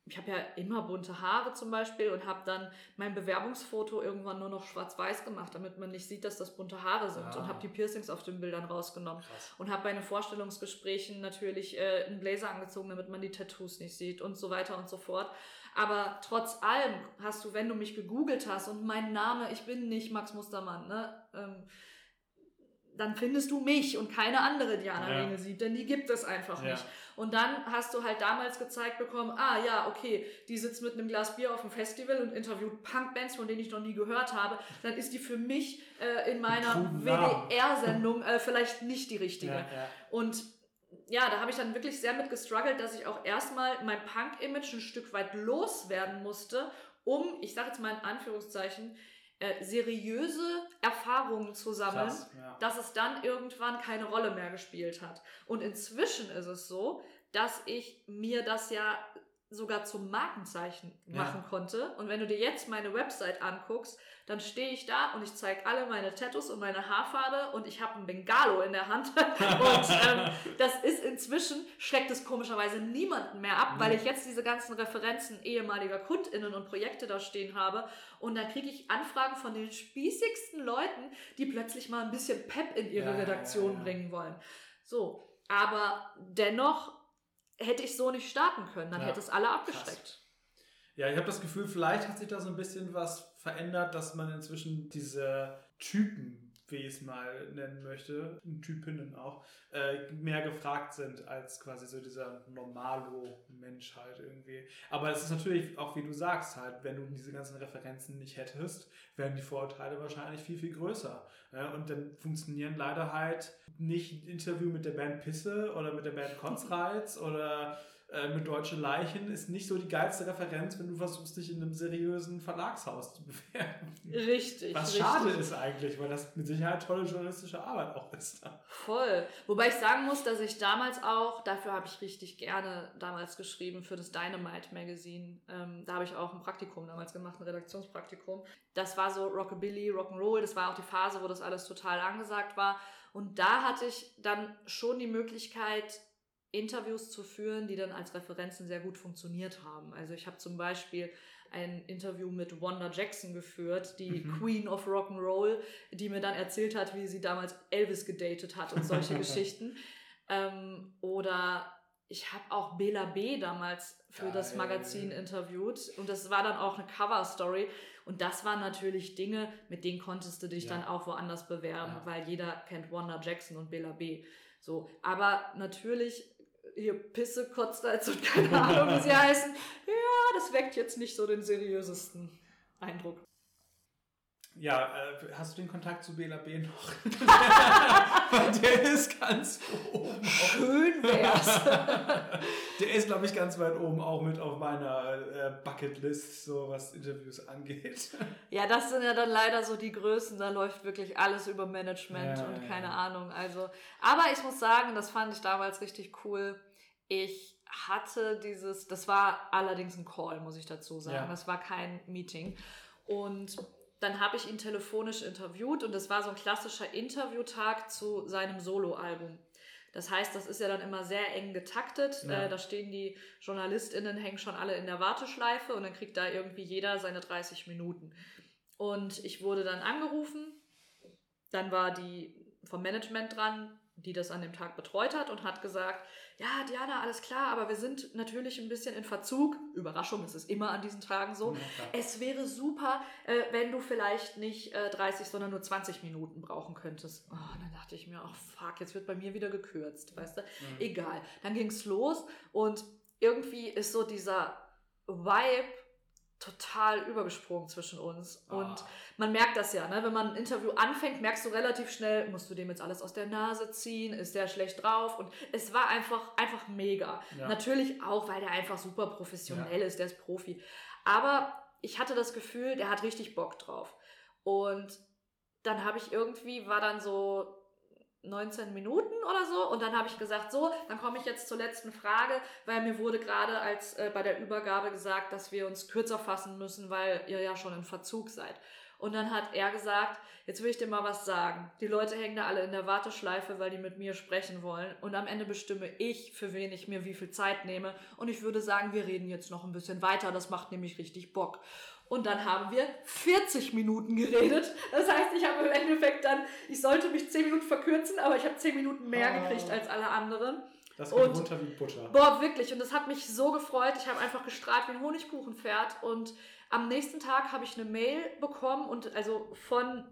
ich habe ja immer bunte Haare zum Beispiel und habe dann mein Bewerbungsfoto irgendwann nur noch schwarz-weiß gemacht, damit man nicht sieht, dass das bunte Haare sind ah. und habe die Piercings auf den Bildern rausgenommen Krass. und habe bei den Vorstellungsgesprächen natürlich äh, einen Blazer angezogen, damit man die Tattoos nicht sieht und so weiter und so fort. Aber trotz allem hast du, wenn du mich gegoogelt hast und mein Name, ich bin nicht Max Mustermann, ne? Ähm, dann findest du mich und keine andere Diana ja. Ringelsieb, denn die gibt es einfach ja. nicht. Und dann hast du halt damals gezeigt bekommen, ah ja, okay, die sitzt mit einem Glas Bier auf dem Festival und interviewt Punkbands, von denen ich noch nie gehört habe, dann ist die für mich äh, in meiner WDR-Sendung äh, vielleicht nicht die richtige. Ja, und ja, da habe ich dann wirklich sehr mit gestruggelt, dass ich auch erstmal mein Punk-Image ein Stück weit loswerden musste, um, ich sage jetzt mal in Anführungszeichen, äh, seriöse Erfahrungen zu sammeln, Krass, ja. dass es dann irgendwann keine Rolle mehr gespielt hat. Und inzwischen ist es so, dass ich mir das ja sogar zum Markenzeichen machen ja. konnte. Und wenn du dir jetzt meine Website anguckst, dann stehe ich da und ich zeige alle meine Tattoos und meine Haarfarbe und ich habe ein Bengalo in der Hand. und ähm, das ist inzwischen, schreckt es komischerweise niemanden mehr ab, weil ich jetzt diese ganzen Referenzen ehemaliger KundInnen und Projekte da stehen habe. Und dann kriege ich Anfragen von den spießigsten Leuten, die plötzlich mal ein bisschen Pep in ihre ja, Redaktion ja, bringen wollen. So, aber dennoch hätte ich so nicht starten können. Dann ja, hätte es alle abgeschreckt. Krass. Ja, ich habe das Gefühl, vielleicht hat sich da so ein bisschen was verändert, dass man inzwischen diese Typen wie ich es mal nennen möchte, Typinnen auch, äh, mehr gefragt sind als quasi so dieser Normalo-Mensch halt irgendwie. Aber es ist natürlich auch, wie du sagst, halt, wenn du diese ganzen Referenzen nicht hättest, wären die Vorurteile wahrscheinlich viel, viel größer. Ja, und dann funktionieren leider halt nicht Interview mit der Band Pisse oder mit der Band Konzreiz oder äh, mit Deutsche Leichen ist nicht so die geilste Referenz, wenn du versuchst, dich in einem seriösen Verlagshaus zu bewerben. Richtig. Was richtig. schade ist eigentlich, weil das mit Sicherheit tolle journalistische Arbeit auch ist. Voll. Wobei ich sagen muss, dass ich damals auch, dafür habe ich richtig gerne damals geschrieben für das Dynamite Magazine. Ähm, da habe ich auch ein Praktikum damals gemacht, ein Redaktionspraktikum. Das war so Rockabilly, Rock'n'Roll. Das war auch die Phase, wo das alles total angesagt war. Und da hatte ich dann schon die Möglichkeit, Interviews zu führen, die dann als Referenzen sehr gut funktioniert haben. Also ich habe zum Beispiel ein Interview mit Wanda Jackson geführt, die mhm. Queen of Rock'n'Roll, die mir dann erzählt hat, wie sie damals Elvis gedatet hat und solche Geschichten. Ähm, oder ich habe auch Bela B. damals für Geil. das Magazin interviewt und das war dann auch eine Cover-Story und das waren natürlich Dinge, mit denen konntest du dich ja. dann auch woanders bewerben, ja. weil jeder kennt Wanda Jackson und Bela B. So, aber natürlich hier Pisse, Kotzreiz und keine Ahnung, wie sie heißen. Ja, das weckt jetzt nicht so den seriösesten Eindruck. Ja, äh, hast du den Kontakt zu Bela B noch? der ist ganz oben. Schön wär's. der ist, glaube ich, ganz weit oben auch mit auf meiner äh, Bucketlist, so was Interviews angeht. Ja, das sind ja dann leider so die Größen, da läuft wirklich alles über Management ja, und keine ja. Ahnung. Also, aber ich muss sagen, das fand ich damals richtig cool. Ich hatte dieses, das war allerdings ein Call, muss ich dazu sagen. Ja. Das war kein Meeting. Und dann habe ich ihn telefonisch interviewt und das war so ein klassischer Interviewtag zu seinem Soloalbum. Das heißt, das ist ja dann immer sehr eng getaktet. Ja. Äh, da stehen die JournalistInnen, hängen schon alle in der Warteschleife und dann kriegt da irgendwie jeder seine 30 Minuten. Und ich wurde dann angerufen. Dann war die vom Management dran, die das an dem Tag betreut hat und hat gesagt, ja, Diana, alles klar, aber wir sind natürlich ein bisschen in Verzug. Überraschung, es ist immer an diesen Tagen so. Ja, es wäre super, äh, wenn du vielleicht nicht äh, 30, sondern nur 20 Minuten brauchen könntest. Oh, dann dachte ich mir, ach oh, fuck, jetzt wird bei mir wieder gekürzt, weißt du? Mhm. Egal. Dann ging es los und irgendwie ist so dieser Vibe total übergesprungen zwischen uns. Oh. Und man merkt das ja, ne? wenn man ein Interview anfängt, merkst du relativ schnell, musst du dem jetzt alles aus der Nase ziehen, ist der schlecht drauf? Und es war einfach, einfach mega. Ja. Natürlich auch, weil der einfach super professionell ja. ist, der ist Profi. Aber ich hatte das Gefühl, der hat richtig Bock drauf. Und dann habe ich irgendwie, war dann so 19 Minuten oder so. Und dann habe ich gesagt, so, dann komme ich jetzt zur letzten Frage, weil mir wurde gerade als äh, bei der Übergabe gesagt, dass wir uns kürzer fassen müssen, weil ihr ja schon in Verzug seid. Und dann hat er gesagt, jetzt will ich dir mal was sagen. Die Leute hängen da alle in der Warteschleife, weil die mit mir sprechen wollen. Und am Ende bestimme ich, für wen ich mir wie viel Zeit nehme. Und ich würde sagen, wir reden jetzt noch ein bisschen weiter. Das macht nämlich richtig Bock. Und dann haben wir 40 Minuten geredet. Das heißt, ich habe im Endeffekt dann, ich sollte mich 10 Minuten verkürzen, aber ich habe 10 Minuten mehr oh. gekriegt als alle anderen. Das geht und, runter wie Butter. Boah, wirklich. Und das hat mich so gefreut. Ich habe einfach gestrahlt wie ein Honigkuchenpferd. Und am nächsten Tag habe ich eine Mail bekommen und also von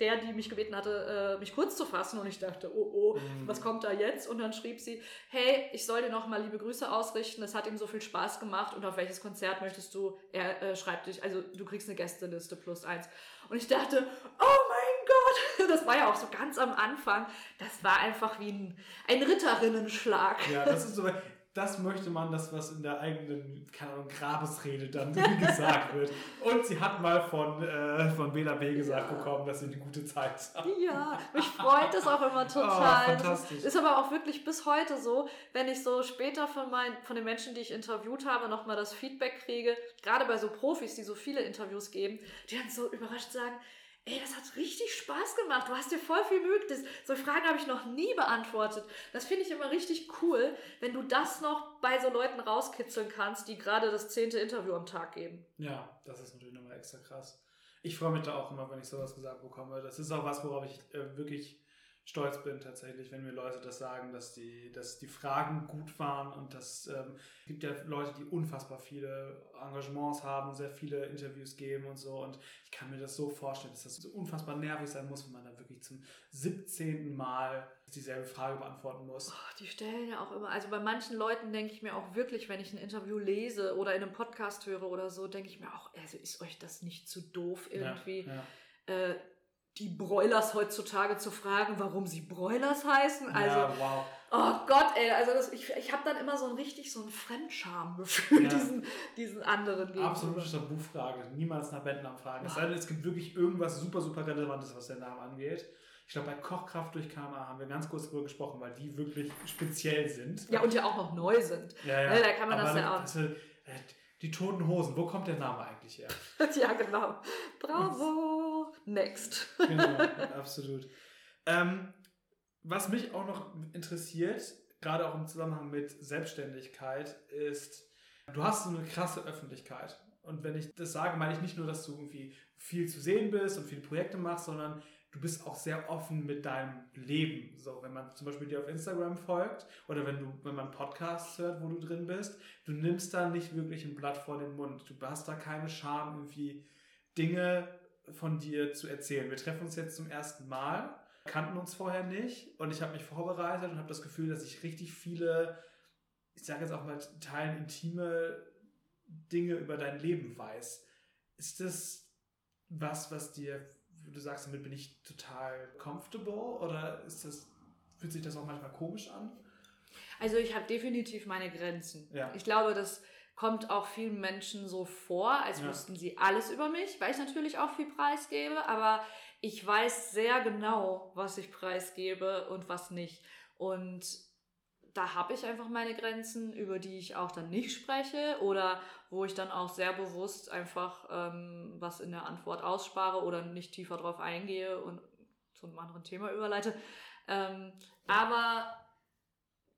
der, die mich gebeten hatte, äh, mich kurz zu fassen. Und ich dachte, oh, oh, mhm. was kommt da jetzt? Und dann schrieb sie, hey, ich soll dir nochmal liebe Grüße ausrichten. Es hat ihm so viel Spaß gemacht. Und auf welches Konzert möchtest du? Er äh, schreibt dich, also du kriegst eine Gästeliste plus eins. Und ich dachte, oh mein Gott, das war ja auch so ganz am Anfang. Das war einfach wie ein, ein Ritterinnenschlag. Ja, das ist so, das möchte man, das was in der eigenen keine Ahnung, Grabesrede dann gesagt wird. Und sie hat mal von, äh, von Bela B gesagt ja. bekommen, dass sie eine gute Zeit hat. Ja, mich freut das auch immer total. Oh, fantastisch. Ist aber auch wirklich bis heute so, wenn ich so später von, mein, von den Menschen, die ich interviewt habe, nochmal das Feedback kriege, gerade bei so Profis, die so viele Interviews geben, die dann so überrascht sagen, ey, das hat richtig Spaß gemacht. Du hast dir voll viel Mühe. So Fragen habe ich noch nie beantwortet. Das finde ich immer richtig cool, wenn du das noch bei so Leuten rauskitzeln kannst, die gerade das zehnte Interview am Tag geben. Ja, das ist natürlich nochmal extra krass. Ich freue mich da auch immer, wenn ich sowas gesagt bekomme. Das ist auch was, worauf ich äh, wirklich stolz bin tatsächlich, wenn mir Leute das sagen, dass die, dass die Fragen gut waren und das ähm, gibt ja Leute, die unfassbar viele Engagements haben, sehr viele Interviews geben und so und ich kann mir das so vorstellen, dass das so unfassbar nervig sein muss, wenn man da wirklich zum 17. Mal dieselbe Frage beantworten muss. Oh, die stellen ja auch immer, also bei manchen Leuten denke ich mir auch wirklich, wenn ich ein Interview lese oder in einem Podcast höre oder so, denke ich mir auch, also ist euch das nicht zu doof irgendwie? Ja, ja. Äh, die Broilers heutzutage zu fragen, warum sie Broilers heißen. Also, ja, wow. oh Gott, ey, also das, ich, ich habe dann immer so ein richtig so ein Fremdschamgefühl ja. diesen, diesen anderen gegenüber. Absolute Tabufrage. Niemals nach Bandnamen fragen. Es sei denn, es gibt wirklich irgendwas super, super Relevantes, was der Name angeht. Ich glaube, bei Kochkraft durch KMA haben wir ganz kurz darüber gesprochen, weil die wirklich speziell sind. Ja, und ja auch noch neu sind. Ja, ja. ja da kann man Aber das ja auch. Das, äh, die Toten Hosen, wo kommt der Name eigentlich her? ja, genau. Bravo. Next. genau, absolut. Ähm, was mich auch noch interessiert, gerade auch im Zusammenhang mit Selbstständigkeit, ist, du hast so eine krasse Öffentlichkeit. Und wenn ich das sage, meine ich nicht nur, dass du irgendwie viel zu sehen bist und viele Projekte machst, sondern du bist auch sehr offen mit deinem Leben. So, wenn man zum Beispiel dir auf Instagram folgt oder wenn du, wenn man Podcasts hört, wo du drin bist, du nimmst da nicht wirklich ein Blatt vor den Mund. Du hast da keine Scham, irgendwie Dinge von dir zu erzählen. Wir treffen uns jetzt zum ersten Mal, kannten uns vorher nicht und ich habe mich vorbereitet und habe das Gefühl, dass ich richtig viele, ich sage jetzt auch mal, teilen intime Dinge über dein Leben weiß. Ist das was, was dir du sagst, damit bin ich total comfortable oder ist das, fühlt sich das auch manchmal komisch an? Also ich habe definitiv meine Grenzen. Ja. Ich glaube, das kommt auch vielen Menschen so vor, als ja. wüssten sie alles über mich, weil ich natürlich auch viel preisgebe, aber ich weiß sehr genau, was ich preisgebe und was nicht. Und da habe ich einfach meine Grenzen, über die ich auch dann nicht spreche oder wo ich dann auch sehr bewusst einfach ähm, was in der Antwort ausspare oder nicht tiefer drauf eingehe und zu einem anderen Thema überleite. Ähm, aber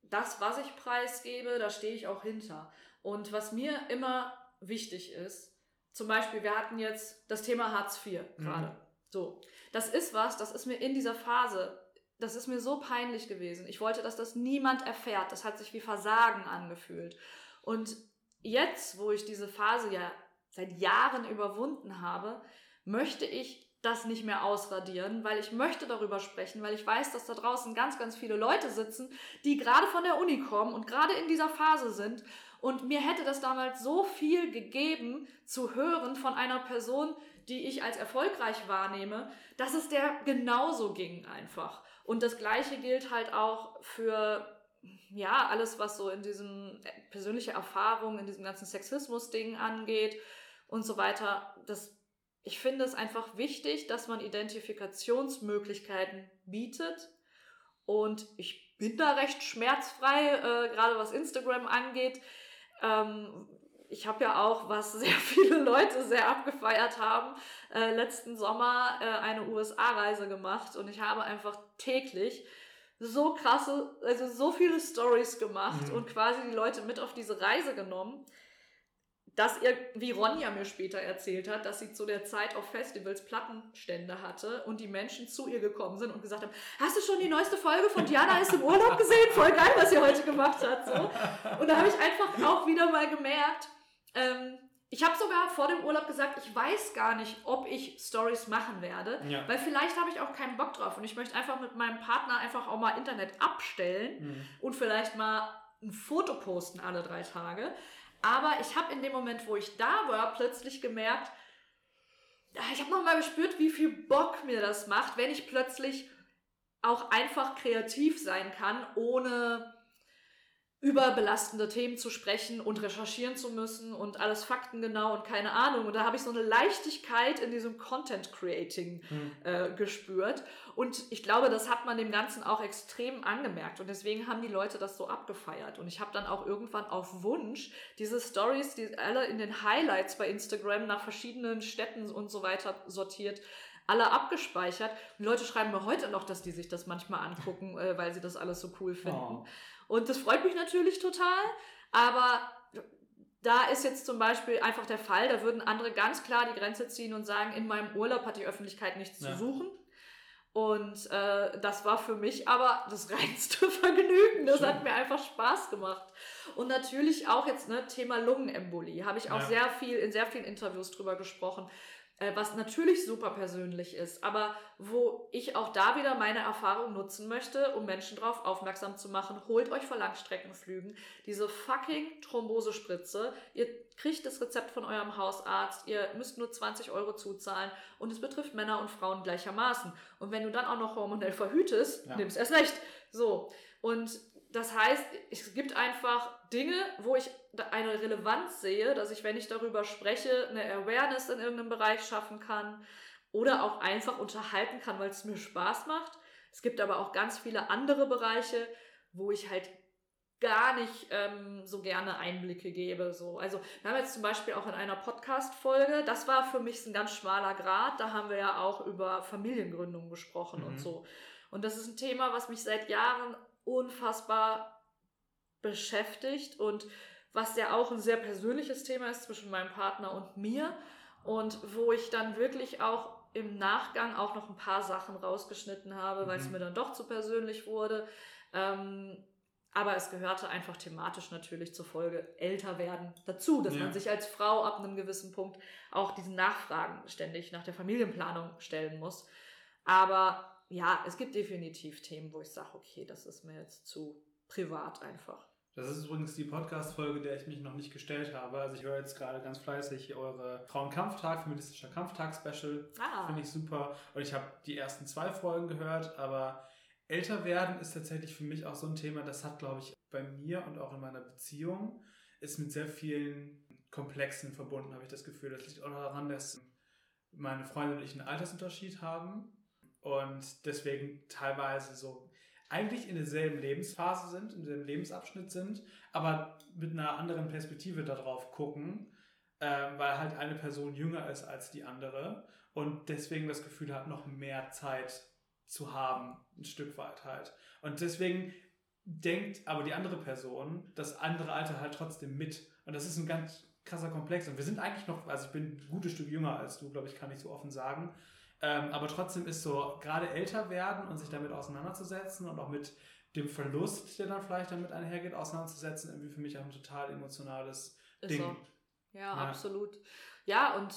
das, was ich preisgebe, da stehe ich auch hinter. Und was mir immer wichtig ist, zum Beispiel, wir hatten jetzt das Thema Hartz IV gerade. Mhm. So, das ist was, das ist mir in dieser Phase das ist mir so peinlich gewesen. Ich wollte, dass das niemand erfährt. Das hat sich wie Versagen angefühlt. Und jetzt, wo ich diese Phase ja seit Jahren überwunden habe, möchte ich das nicht mehr ausradieren, weil ich möchte darüber sprechen, weil ich weiß, dass da draußen ganz, ganz viele Leute sitzen, die gerade von der Uni kommen und gerade in dieser Phase sind. Und mir hätte das damals so viel gegeben, zu hören von einer Person, die ich als erfolgreich wahrnehme, dass es der genauso ging einfach. Und das Gleiche gilt halt auch für ja, alles, was so in diesem äh, persönliche Erfahrung, in diesem ganzen Sexismus-Ding angeht und so weiter. Das, ich finde es einfach wichtig, dass man Identifikationsmöglichkeiten bietet. Und ich bin da recht schmerzfrei, äh, gerade was Instagram angeht. Ähm, ich habe ja auch, was sehr viele Leute sehr abgefeiert haben, äh, letzten Sommer äh, eine USA-Reise gemacht und ich habe einfach täglich so krasse, also so viele Stories gemacht mhm. und quasi die Leute mit auf diese Reise genommen, dass ihr, wie Ronja mir später erzählt hat, dass sie zu der Zeit auf Festivals Plattenstände hatte und die Menschen zu ihr gekommen sind und gesagt haben, hast du schon die neueste Folge von Diana ist im Urlaub gesehen? Voll geil, was sie heute gemacht hat. So. Und da habe ich einfach auch wieder mal gemerkt, ähm, ich habe sogar vor dem Urlaub gesagt, ich weiß gar nicht, ob ich Stories machen werde, ja. weil vielleicht habe ich auch keinen Bock drauf und ich möchte einfach mit meinem Partner einfach auch mal Internet abstellen mhm. und vielleicht mal ein Foto posten alle drei Tage. Aber ich habe in dem Moment, wo ich da war, plötzlich gemerkt, ich habe nochmal gespürt, wie viel Bock mir das macht, wenn ich plötzlich auch einfach kreativ sein kann, ohne über belastende Themen zu sprechen und recherchieren zu müssen und alles faktengenau und keine Ahnung. Und da habe ich so eine Leichtigkeit in diesem Content Creating hm. äh, gespürt. Und ich glaube, das hat man dem Ganzen auch extrem angemerkt. Und deswegen haben die Leute das so abgefeiert. Und ich habe dann auch irgendwann auf Wunsch diese Stories, die alle in den Highlights bei Instagram nach verschiedenen Städten und so weiter sortiert, alle abgespeichert. Und Leute schreiben mir heute noch, dass die sich das manchmal angucken, äh, weil sie das alles so cool finden. Oh. Und das freut mich natürlich total. Aber da ist jetzt zum Beispiel einfach der Fall, da würden andere ganz klar die Grenze ziehen und sagen, in meinem Urlaub hat die Öffentlichkeit nichts ja. zu suchen. Und äh, das war für mich aber das reinste Vergnügen. Das Schön. hat mir einfach Spaß gemacht. Und natürlich auch jetzt ne Thema Lungenembolie. Habe ich auch ja. sehr viel in sehr vielen Interviews drüber gesprochen. Äh, was natürlich super persönlich ist, aber wo ich auch da wieder meine Erfahrung nutzen möchte, um Menschen darauf aufmerksam zu machen, holt euch vor Langstreckenflügen diese fucking Thrombosespritze. Ihr kriegt das Rezept von eurem Hausarzt, ihr müsst nur 20 Euro zuzahlen und es betrifft Männer und Frauen gleichermaßen. Und wenn du dann auch noch hormonell verhütest, ja. nimmst erst recht. So. Und das heißt, es gibt einfach Dinge, wo ich eine Relevanz sehe, dass ich, wenn ich darüber spreche, eine Awareness in irgendeinem Bereich schaffen kann oder auch einfach unterhalten kann, weil es mir Spaß macht. Es gibt aber auch ganz viele andere Bereiche, wo ich halt gar nicht ähm, so gerne Einblicke gebe. So. Also wir haben jetzt zum Beispiel auch in einer Podcast-Folge, das war für mich ein ganz schmaler Grad, da haben wir ja auch über Familiengründung gesprochen mhm. und so. Und das ist ein Thema, was mich seit Jahren unfassbar beschäftigt und was ja auch ein sehr persönliches Thema ist zwischen meinem Partner und mir und wo ich dann wirklich auch im Nachgang auch noch ein paar Sachen rausgeschnitten habe, weil es Mhm. mir dann doch zu persönlich wurde. Ähm, aber es gehörte einfach thematisch natürlich zur Folge älter werden dazu, dass Ja. man sich als Frau ab einem gewissen Punkt auch diesen Nachfragen ständig nach der Familienplanung stellen muss. Aber ja, es gibt definitiv Themen, wo ich sage, okay, das ist mir jetzt zu privat einfach. Das ist übrigens die Podcast-Folge, der ich mich noch nicht gestellt habe. Also ich höre jetzt gerade ganz fleißig eure Frauenkampftag, feministischer Kampftag-Special. Ah, Finde ich super. Und ich habe die ersten zwei Folgen gehört, aber älter werden ist tatsächlich für mich auch so ein Thema, das hat, glaube ich, bei mir und auch in meiner Beziehung, ist mit sehr vielen Komplexen verbunden, habe ich das Gefühl. Das liegt auch daran, dass meine Freundin und ich einen Altersunterschied haben und deswegen teilweise so eigentlich in derselben Lebensphase sind, im selben Lebensabschnitt sind, aber mit einer anderen Perspektive darauf gucken, ähm, weil halt eine Person jünger ist als die andere und deswegen das Gefühl hat, noch mehr Zeit zu haben, ein Stück weit halt. Und deswegen denkt aber die andere Person das andere Alter halt trotzdem mit. Und das ist ein ganz krasser Komplex. Und wir sind eigentlich noch, also ich bin ein gutes Stück jünger als du, glaube ich, kann ich so offen sagen. Ähm, aber trotzdem ist so, gerade älter werden und sich damit auseinanderzusetzen und auch mit dem Verlust, der dann vielleicht damit einhergeht, auseinanderzusetzen, irgendwie für mich auch ein total emotionales ist Ding. so. Ja, Ja. absolut. Ja, und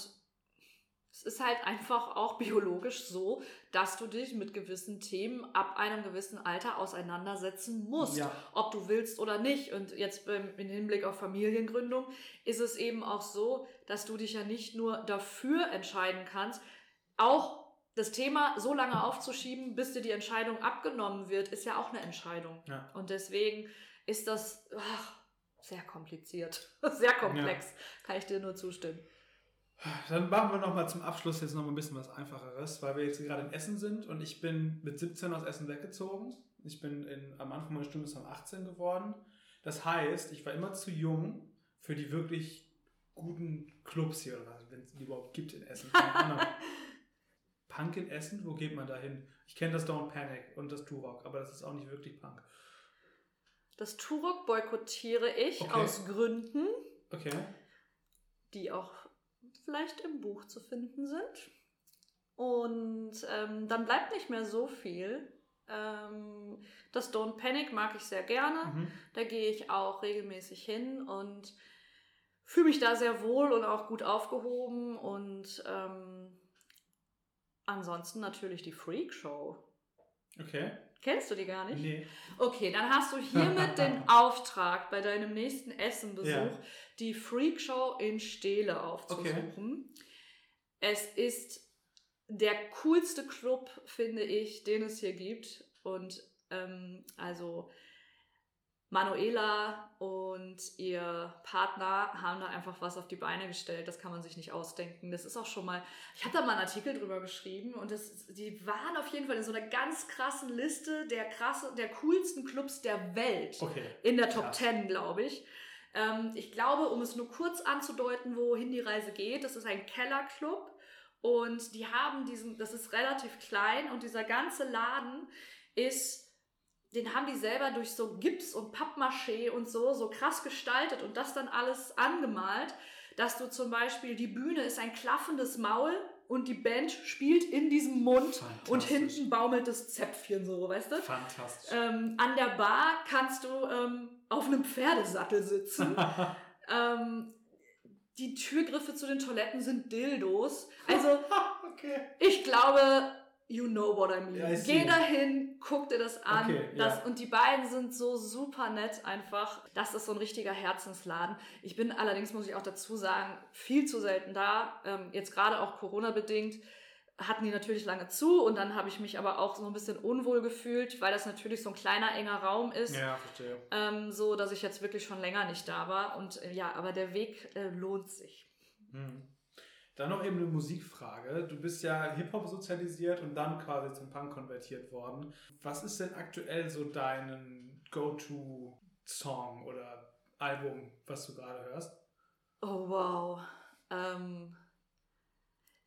es ist halt einfach auch biologisch so, dass du dich mit gewissen Themen ab einem gewissen Alter auseinandersetzen musst. Ja. Ob du willst oder nicht. Und jetzt im Hinblick auf Familiengründung ist es eben auch so, dass du dich ja nicht nur dafür entscheiden kannst, auch das Thema so lange aufzuschieben, bis dir die Entscheidung abgenommen wird, ist ja auch eine Entscheidung. Ja. Und deswegen ist das ach, sehr kompliziert, sehr komplex, kann ich dir nur zustimmen. Dann machen wir nochmal zum Abschluss jetzt nochmal ein bisschen was Einfacheres, weil wir jetzt gerade in Essen sind und ich bin mit 17 aus Essen weggezogen. Ich bin in, am Anfang meines Studiums am 18 geworden. Das heißt, ich war immer zu jung für die wirklich guten Clubs hier, oder wenn es die überhaupt gibt in Essen. Keine Ahnung. Punk in Essen, wo geht man da hin? Ich kenne das Don't Panic und das Turok, aber das ist auch nicht wirklich Punk. Das Turok boykottiere ich Okay. aus Gründen, Okay. die auch vielleicht im Buch zu finden sind. Und ähm, dann bleibt nicht mehr so viel. Ähm, das Don't Panic mag ich sehr gerne. Mhm. Da gehe ich auch regelmäßig hin und fühle mich da sehr wohl und auch gut aufgehoben. Und ähm, ansonsten natürlich die Freak Show. Okay. Kennst du die gar nicht? Nee. Okay, dann hast du hiermit den Auftrag, bei deinem nächsten Essenbesuch Ja. die Freak Show in Stele aufzusuchen. Es ist der coolste Club, finde ich, den es hier gibt. Und ähm, also Manuela und ihr Partner haben da einfach was auf die Beine gestellt. Das kann man sich nicht ausdenken. Das ist auch schon mal. Ich habe da mal einen Artikel drüber geschrieben und das, die waren auf jeden Fall in so einer ganz krassen Liste der krasse, der coolsten Clubs der Welt. Okay. In der Top Krass. 10, glaube ich. Ähm, ich glaube, um es nur kurz anzudeuten, wohin die Reise geht, das ist ein Kellerclub und die haben diesen, das ist relativ klein und dieser ganze Laden ist, den haben die selber durch so Gips und Pappmaché und so, so krass gestaltet und das dann alles angemalt, dass du zum Beispiel, die Bühne ist ein klaffendes Maul und die Band spielt in diesem Mund und hinten baumelt das Zäpfchen so, weißt du? Fantastisch. Ähm, an der Bar kannst du ähm, auf einem Pferdesattel sitzen. ähm, die Türgriffe zu den Toiletten sind Dildos. Also okay. ich glaube, you know what I mean. Ja, ich Geh dahin, guck dir das an. Okay, das, ja. Und die beiden sind so super nett einfach. Das ist so ein richtiger Herzensladen. Ich bin allerdings, muss ich auch dazu sagen, viel zu selten da. Ähm, jetzt gerade auch Corona-bedingt hatten die natürlich lange zu und dann habe ich mich aber auch so ein bisschen unwohl gefühlt, weil das natürlich so ein kleiner, enger Raum ist. Ja, verstehe. Ähm, so, dass ich jetzt wirklich schon länger nicht da war. Und äh, ja, aber der Weg äh, lohnt sich. Hm. Dann noch eben eine Musikfrage. Du bist ja Hip-Hop sozialisiert und dann quasi zum Punk konvertiert worden. Was ist denn aktuell so dein Go-To-Song oder Album, was du gerade hörst? Oh wow. Ähm,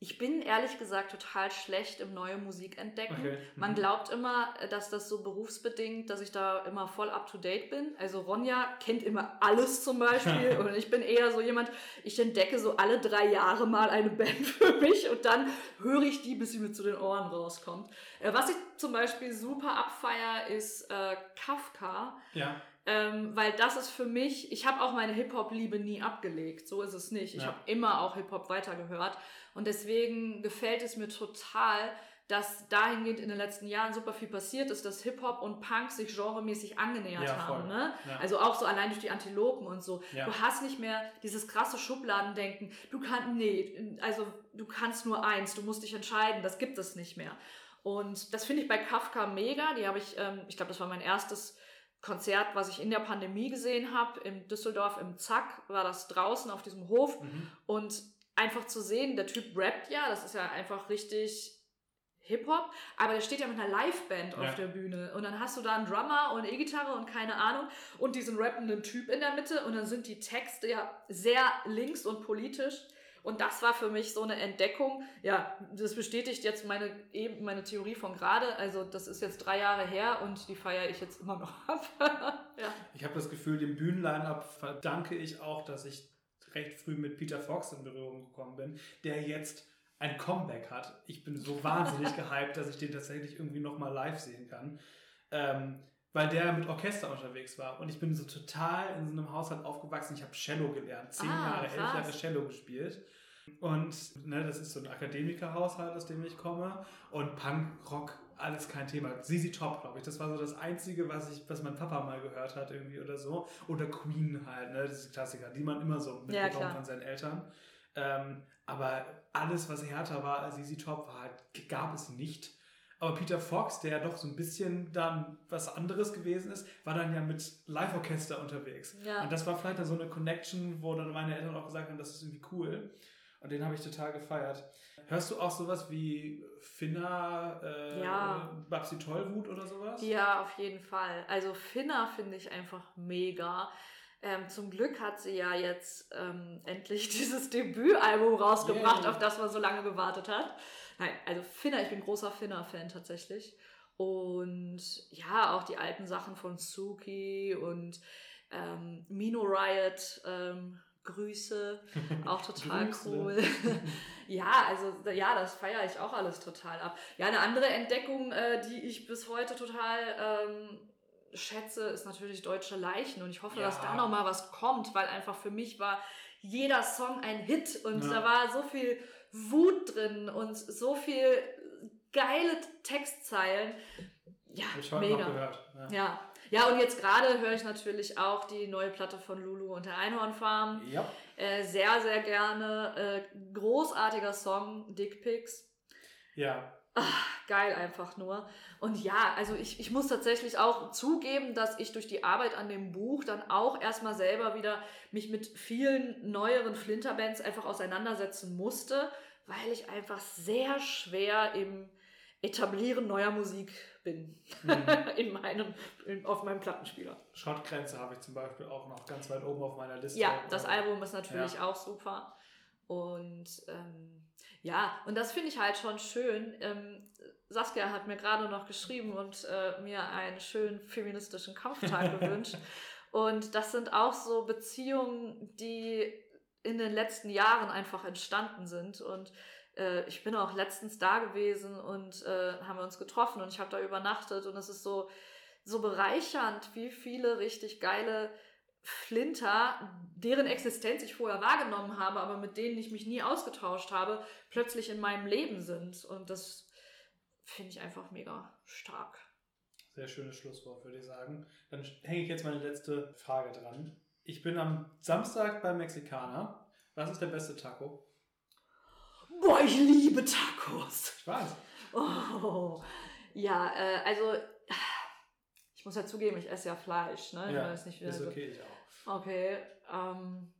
Ich bin ehrlich gesagt total schlecht im neue Musik entdecken. Okay. Man Mhm. glaubt immer, dass das so berufsbedingt, dass ich da immer voll up to date bin. Also Ronja kennt immer alles zum Beispiel und ich bin eher so jemand, ich entdecke so alle drei Jahre mal eine Band für mich und dann höre ich die, bis sie mir zu den Ohren rauskommt. Äh, was ich zum Beispiel super abfeier, ist äh, Kafka. Ja. Ähm, weil das ist für mich, ich habe auch meine Hip-Hop-Liebe nie abgelegt. So ist es nicht. Ich Ja. habe immer auch Hip-Hop weitergehört. Und deswegen gefällt es mir total, dass dahingehend in den letzten Jahren super viel passiert ist, dass Hip-Hop und Punk sich genremäßig angenähert Ja, haben. Ne? Ja. Also auch so allein durch die Antilopen und so. Ja. Du hast nicht mehr dieses krasse Schubladendenken. Du kannst, nee, also du kannst nur eins, du musst dich entscheiden. Das gibt es nicht mehr. Und das finde ich bei Kafka mega. Die habe ich, ähm, ich glaube, das war mein erstes Konzert, was ich in der Pandemie gesehen habe. In Düsseldorf im Zack war das draußen auf diesem Hof. Mhm. Und einfach zu sehen, der Typ rappt ja, das ist ja einfach richtig Hip-Hop, aber der steht ja mit einer Liveband Ja. auf der Bühne. Und dann hast du da einen Drummer und E-Gitarre und keine Ahnung und diesen rappenden Typ in der Mitte und dann sind die Texte ja sehr links und politisch. Und das war für mich so eine Entdeckung. Ja, das bestätigt jetzt meine, eben meine Theorie von gerade. Also, das ist jetzt drei Jahre her und die feiere ich jetzt immer noch ab. ja. Ich habe das Gefühl, dem Bühnenline-Up verdanke ich auch, dass ich recht früh mit Peter Fox in Berührung gekommen bin, der jetzt ein Comeback hat. Ich bin so wahnsinnig gehypt, dass ich den tatsächlich irgendwie nochmal live sehen kann. Ähm, weil der mit Orchester unterwegs war. Und ich bin so total in so einem Haushalt aufgewachsen. Ich habe Cello gelernt. Zehn Ah, Jahre, elf. Jahre Cello gespielt. Und ne, das ist so ein Akademikerhaushalt, aus dem ich komme. Und Punk, Rock, alles kein Thema. Sisi Top, glaube ich. Das war so das Einzige, was ich, was mein Papa mal gehört hat, irgendwie oder so. Oder Queen halt, ne? Das ist Klassiker, die man immer so mitbekommt klar. von seinen Eltern. Ähm, aber alles, was härter war als Sisi Top, war halt, gab es nicht. Aber Peter Fox, der ja doch so ein bisschen dann was anderes gewesen ist, war dann ja mit Live-Orchester unterwegs. Ja. Und das war vielleicht dann so eine Connection, wo dann meine Eltern auch gesagt haben, das ist irgendwie cool. Und den habe ich total gefeiert. Hörst du auch sowas wie Finna, äh, Ja. Babsi Tollwut oder sowas? Ja, auf jeden Fall. Also Finna finde ich einfach mega. Ähm, zum Glück hat sie ja jetzt ähm, endlich dieses Debütalbum rausgebracht, Yay. auf das man so lange gewartet hat. Nein, also Finna, ich bin großer Finna-Fan tatsächlich. Und ja, auch die alten Sachen von Suki und ähm, Mino Riot, ähm, Grüße, auch total cool. ja, also ja, das feiere ich auch alles total ab. Ja, eine andere Entdeckung, äh, die ich bis heute total ähm, schätze, ist natürlich Deutsche Leichen. Und ich hoffe, Ja. dass da noch mal was kommt, weil einfach für mich war jeder Song ein Hit und Ja. da war so viel Wut drin und so viel geile Textzeilen. Ja, mega. gehört. Ja. Ja. Ja, und jetzt gerade höre ich natürlich auch die neue Platte von Lulu und der Einhornfarm. Ja. Äh, sehr, sehr gerne. Äh, großartiger Song, Dick Pics. ja. Geil einfach nur. Und ja, also ich, ich muss tatsächlich auch zugeben, dass ich durch die Arbeit an dem Buch dann auch erstmal selber wieder mich mit vielen neueren Flinterbands einfach auseinandersetzen musste, weil ich einfach sehr schwer im Etablieren neuer Musik bin. Mhm. in meinem, in, auf meinem Plattenspieler. Schrottgrenze habe ich zum Beispiel auch noch ganz weit oben auf meiner Liste. Ja, das Album ist natürlich Ja. auch super. Und ähm, ja, und das finde ich halt schon schön. Ähm, Saskia hat mir gerade noch geschrieben und äh, mir einen schönen feministischen Kampftag gewünscht. Und das sind auch so Beziehungen, die in den letzten Jahren einfach entstanden sind. Und äh, ich bin auch letztens da gewesen und äh, haben wir uns getroffen und ich habe da übernachtet. Und es ist so, so bereichernd, wie viele richtig geile Flinter, deren Existenz ich vorher wahrgenommen habe, aber mit denen ich mich nie ausgetauscht habe, plötzlich in meinem Leben sind. Und das finde ich einfach mega stark. Sehr schönes Schlusswort, würde ich sagen. Dann hänge ich jetzt meine letzte Frage dran. Ich bin am Samstag beim Mexikaner. Was ist der beste Taco? Boah, ich liebe Tacos. Weiß. Oh. Ja, äh, also ich muss ja zugeben, ich esse ja Fleisch, ne? Ich Ja, weiß nicht, wie ist das- okay, ich auch. Okay. Ähm,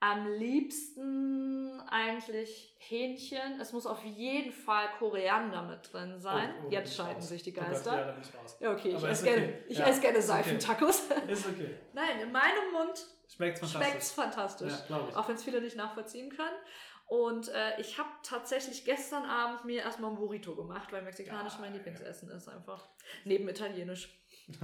am liebsten eigentlich Hähnchen. Es muss auf jeden Fall Koriander mit drin sein. Oh, oh, Jetzt ich scheiden raus. sich die Oh Gott, Geister. ja, raus. Ja, okay, ich esse okay. gerne, ich Ja, esse gerne ist okay. Seifentacos. Ist okay. Nein, in meinem Mund Schmeckt fantastisch. schmeckt's fantastisch. Ja. Auch wenn es viele nicht nachvollziehen können. Und äh, ich habe tatsächlich gestern Abend mir erstmal ein Burrito gemacht, weil mexikanisch ja, mein Lieblingsessen ja. ist einfach. Neben italienisch.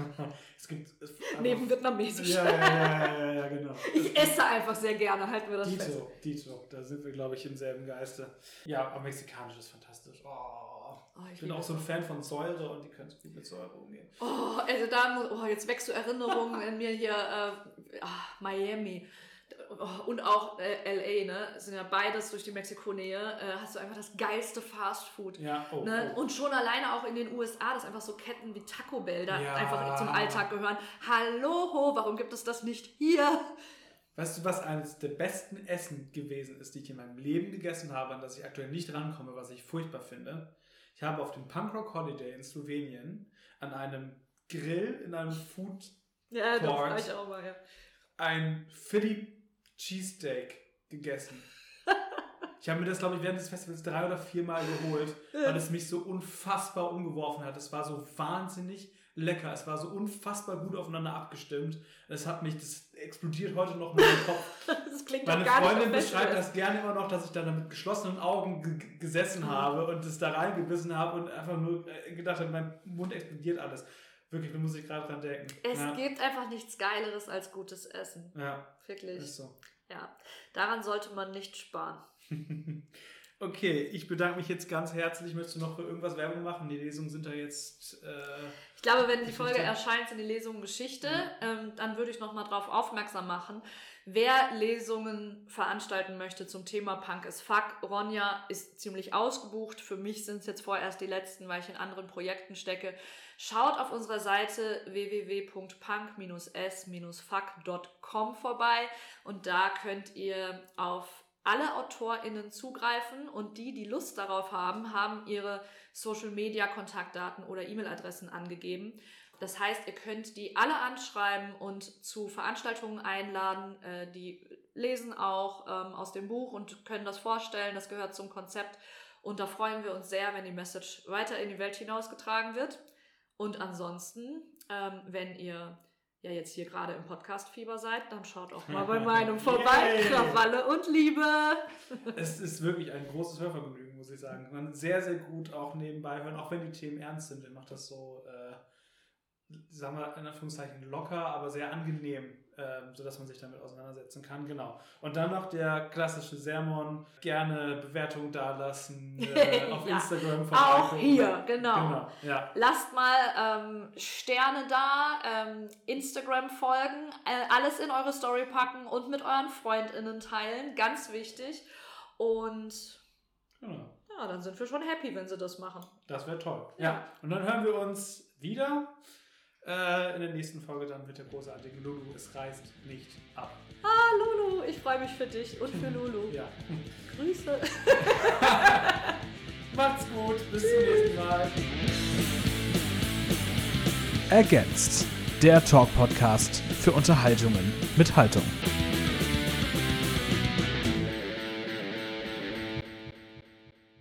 es gibt. Es, Neben vietnamesisch. Ja, ja, ja, ja, genau. Ich esse einfach sehr gerne, halten wir das Dito, fest. Dito, da sind wir, glaube ich, im selben Geiste. Ja, aber mexikanisch ist fantastisch. Oh. Oh, ich, bin auch so ein Fan von Säure und die können gut mit Säure umgehen. Oh, also da muss, oh, jetzt wächst du Erinnerungen in mir hier, äh, ach, Miami und auch äh, LA, ne, sind ja beides durch die Mexiko-Nähe, äh, hast du einfach das geilste Fastfood. Ja, oh, ne? oh. Und schon alleine auch in den USA, dass einfach so Ketten wie Taco Bell da ja. einfach zum Alltag gehören. Hallo, warum gibt es das nicht hier? Weißt du, was eines der besten Essen gewesen ist, die ich in meinem Leben gegessen habe, an das ich aktuell nicht rankomme, was ich furchtbar finde? Ich habe auf dem Punkrock Holiday in Slowenien an einem Grill in einem Food ja, Court ich auch mal, ja. ein Philly Cheesesteak gegessen. ich habe mir das, glaube ich, während des Festivals drei oder viermal geholt, weil es mich so unfassbar umgeworfen hat. Es war so wahnsinnig lecker. Es war so unfassbar gut aufeinander abgestimmt. Es hat mich, das explodiert heute noch mit dem Kopf. das klingt Meine gar Freundin nicht beschreibt das gerne immer noch, dass ich da mit geschlossenen Augen gesessen habe und es da reingebissen habe und einfach nur äh, gedacht habe, mein Mund explodiert alles. Wirklich, da muss ich gerade dran denken. Es ja. gibt einfach nichts Geileres als gutes Essen. Ja. Wirklich. Ist so. Ja. Daran sollte man nicht sparen. Okay, ich bedanke mich jetzt ganz herzlich. Möchtest du noch für irgendwas Werbung machen? Die Lesungen sind da jetzt. Äh, ich glaube, wenn die Folge erscheint, sind die Lesungen Geschichte. Ja. Ähm, dann würde ich noch mal darauf aufmerksam machen. Wer Lesungen veranstalten möchte zum Thema Punk ist Fuck, Ronja ist ziemlich ausgebucht. Für mich sind es jetzt vorerst die letzten, weil ich in anderen Projekten stecke. Schaut auf unserer Seite www.punk-s-fuck.com vorbei und da könnt ihr auf alle AutorInnen zugreifen und die, die Lust darauf haben, haben ihre Social-Media-Kontaktdaten oder E-Mail-Adressen angegeben. Das heißt, ihr könnt die alle anschreiben und zu Veranstaltungen einladen. Äh, die lesen auch ähm, aus dem Buch und können das vorstellen. Das gehört zum Konzept. Und da freuen wir uns sehr, wenn die Message weiter in die Welt hinausgetragen wird. Und ansonsten, ähm, wenn ihr ja jetzt hier gerade im Podcast-Fieber seid, dann schaut auch mal bei meinem vorbei. Krawalle und Liebe. es ist wirklich ein großes Hörvergnügen, muss ich sagen. Man sehr, sehr gut auch nebenbei hören, auch wenn die Themen ernst sind. Ihr macht das so, äh, sagen wir in Anführungszeichen locker, aber sehr angenehm ähm, sodass man sich damit auseinandersetzen kann. Genau. Und dann noch der klassische Sermon, gerne Bewertung dalassen, äh, auf ja, Instagram Auch hier, genau. genau ja. Lasst mal ähm, Sterne da, ähm, Instagram folgen, äh, alles in eure Story packen und mit euren FreundInnen teilen, ganz wichtig. Und genau. ja, dann sind wir schon happy, wenn sie das machen. Das wäre toll. Ja. ja. Und dann hören wir uns wieder. Äh, in der nächsten Folge dann mit der großartigen Lulu. Es reißt nicht ab. Ah, Lulu, ich freue mich für dich und für Lulu. ja. Grüße. Macht's gut, bis zum nächsten Mal. Ergänzt. Der Talk-Podcast für Unterhaltungen mit Haltung.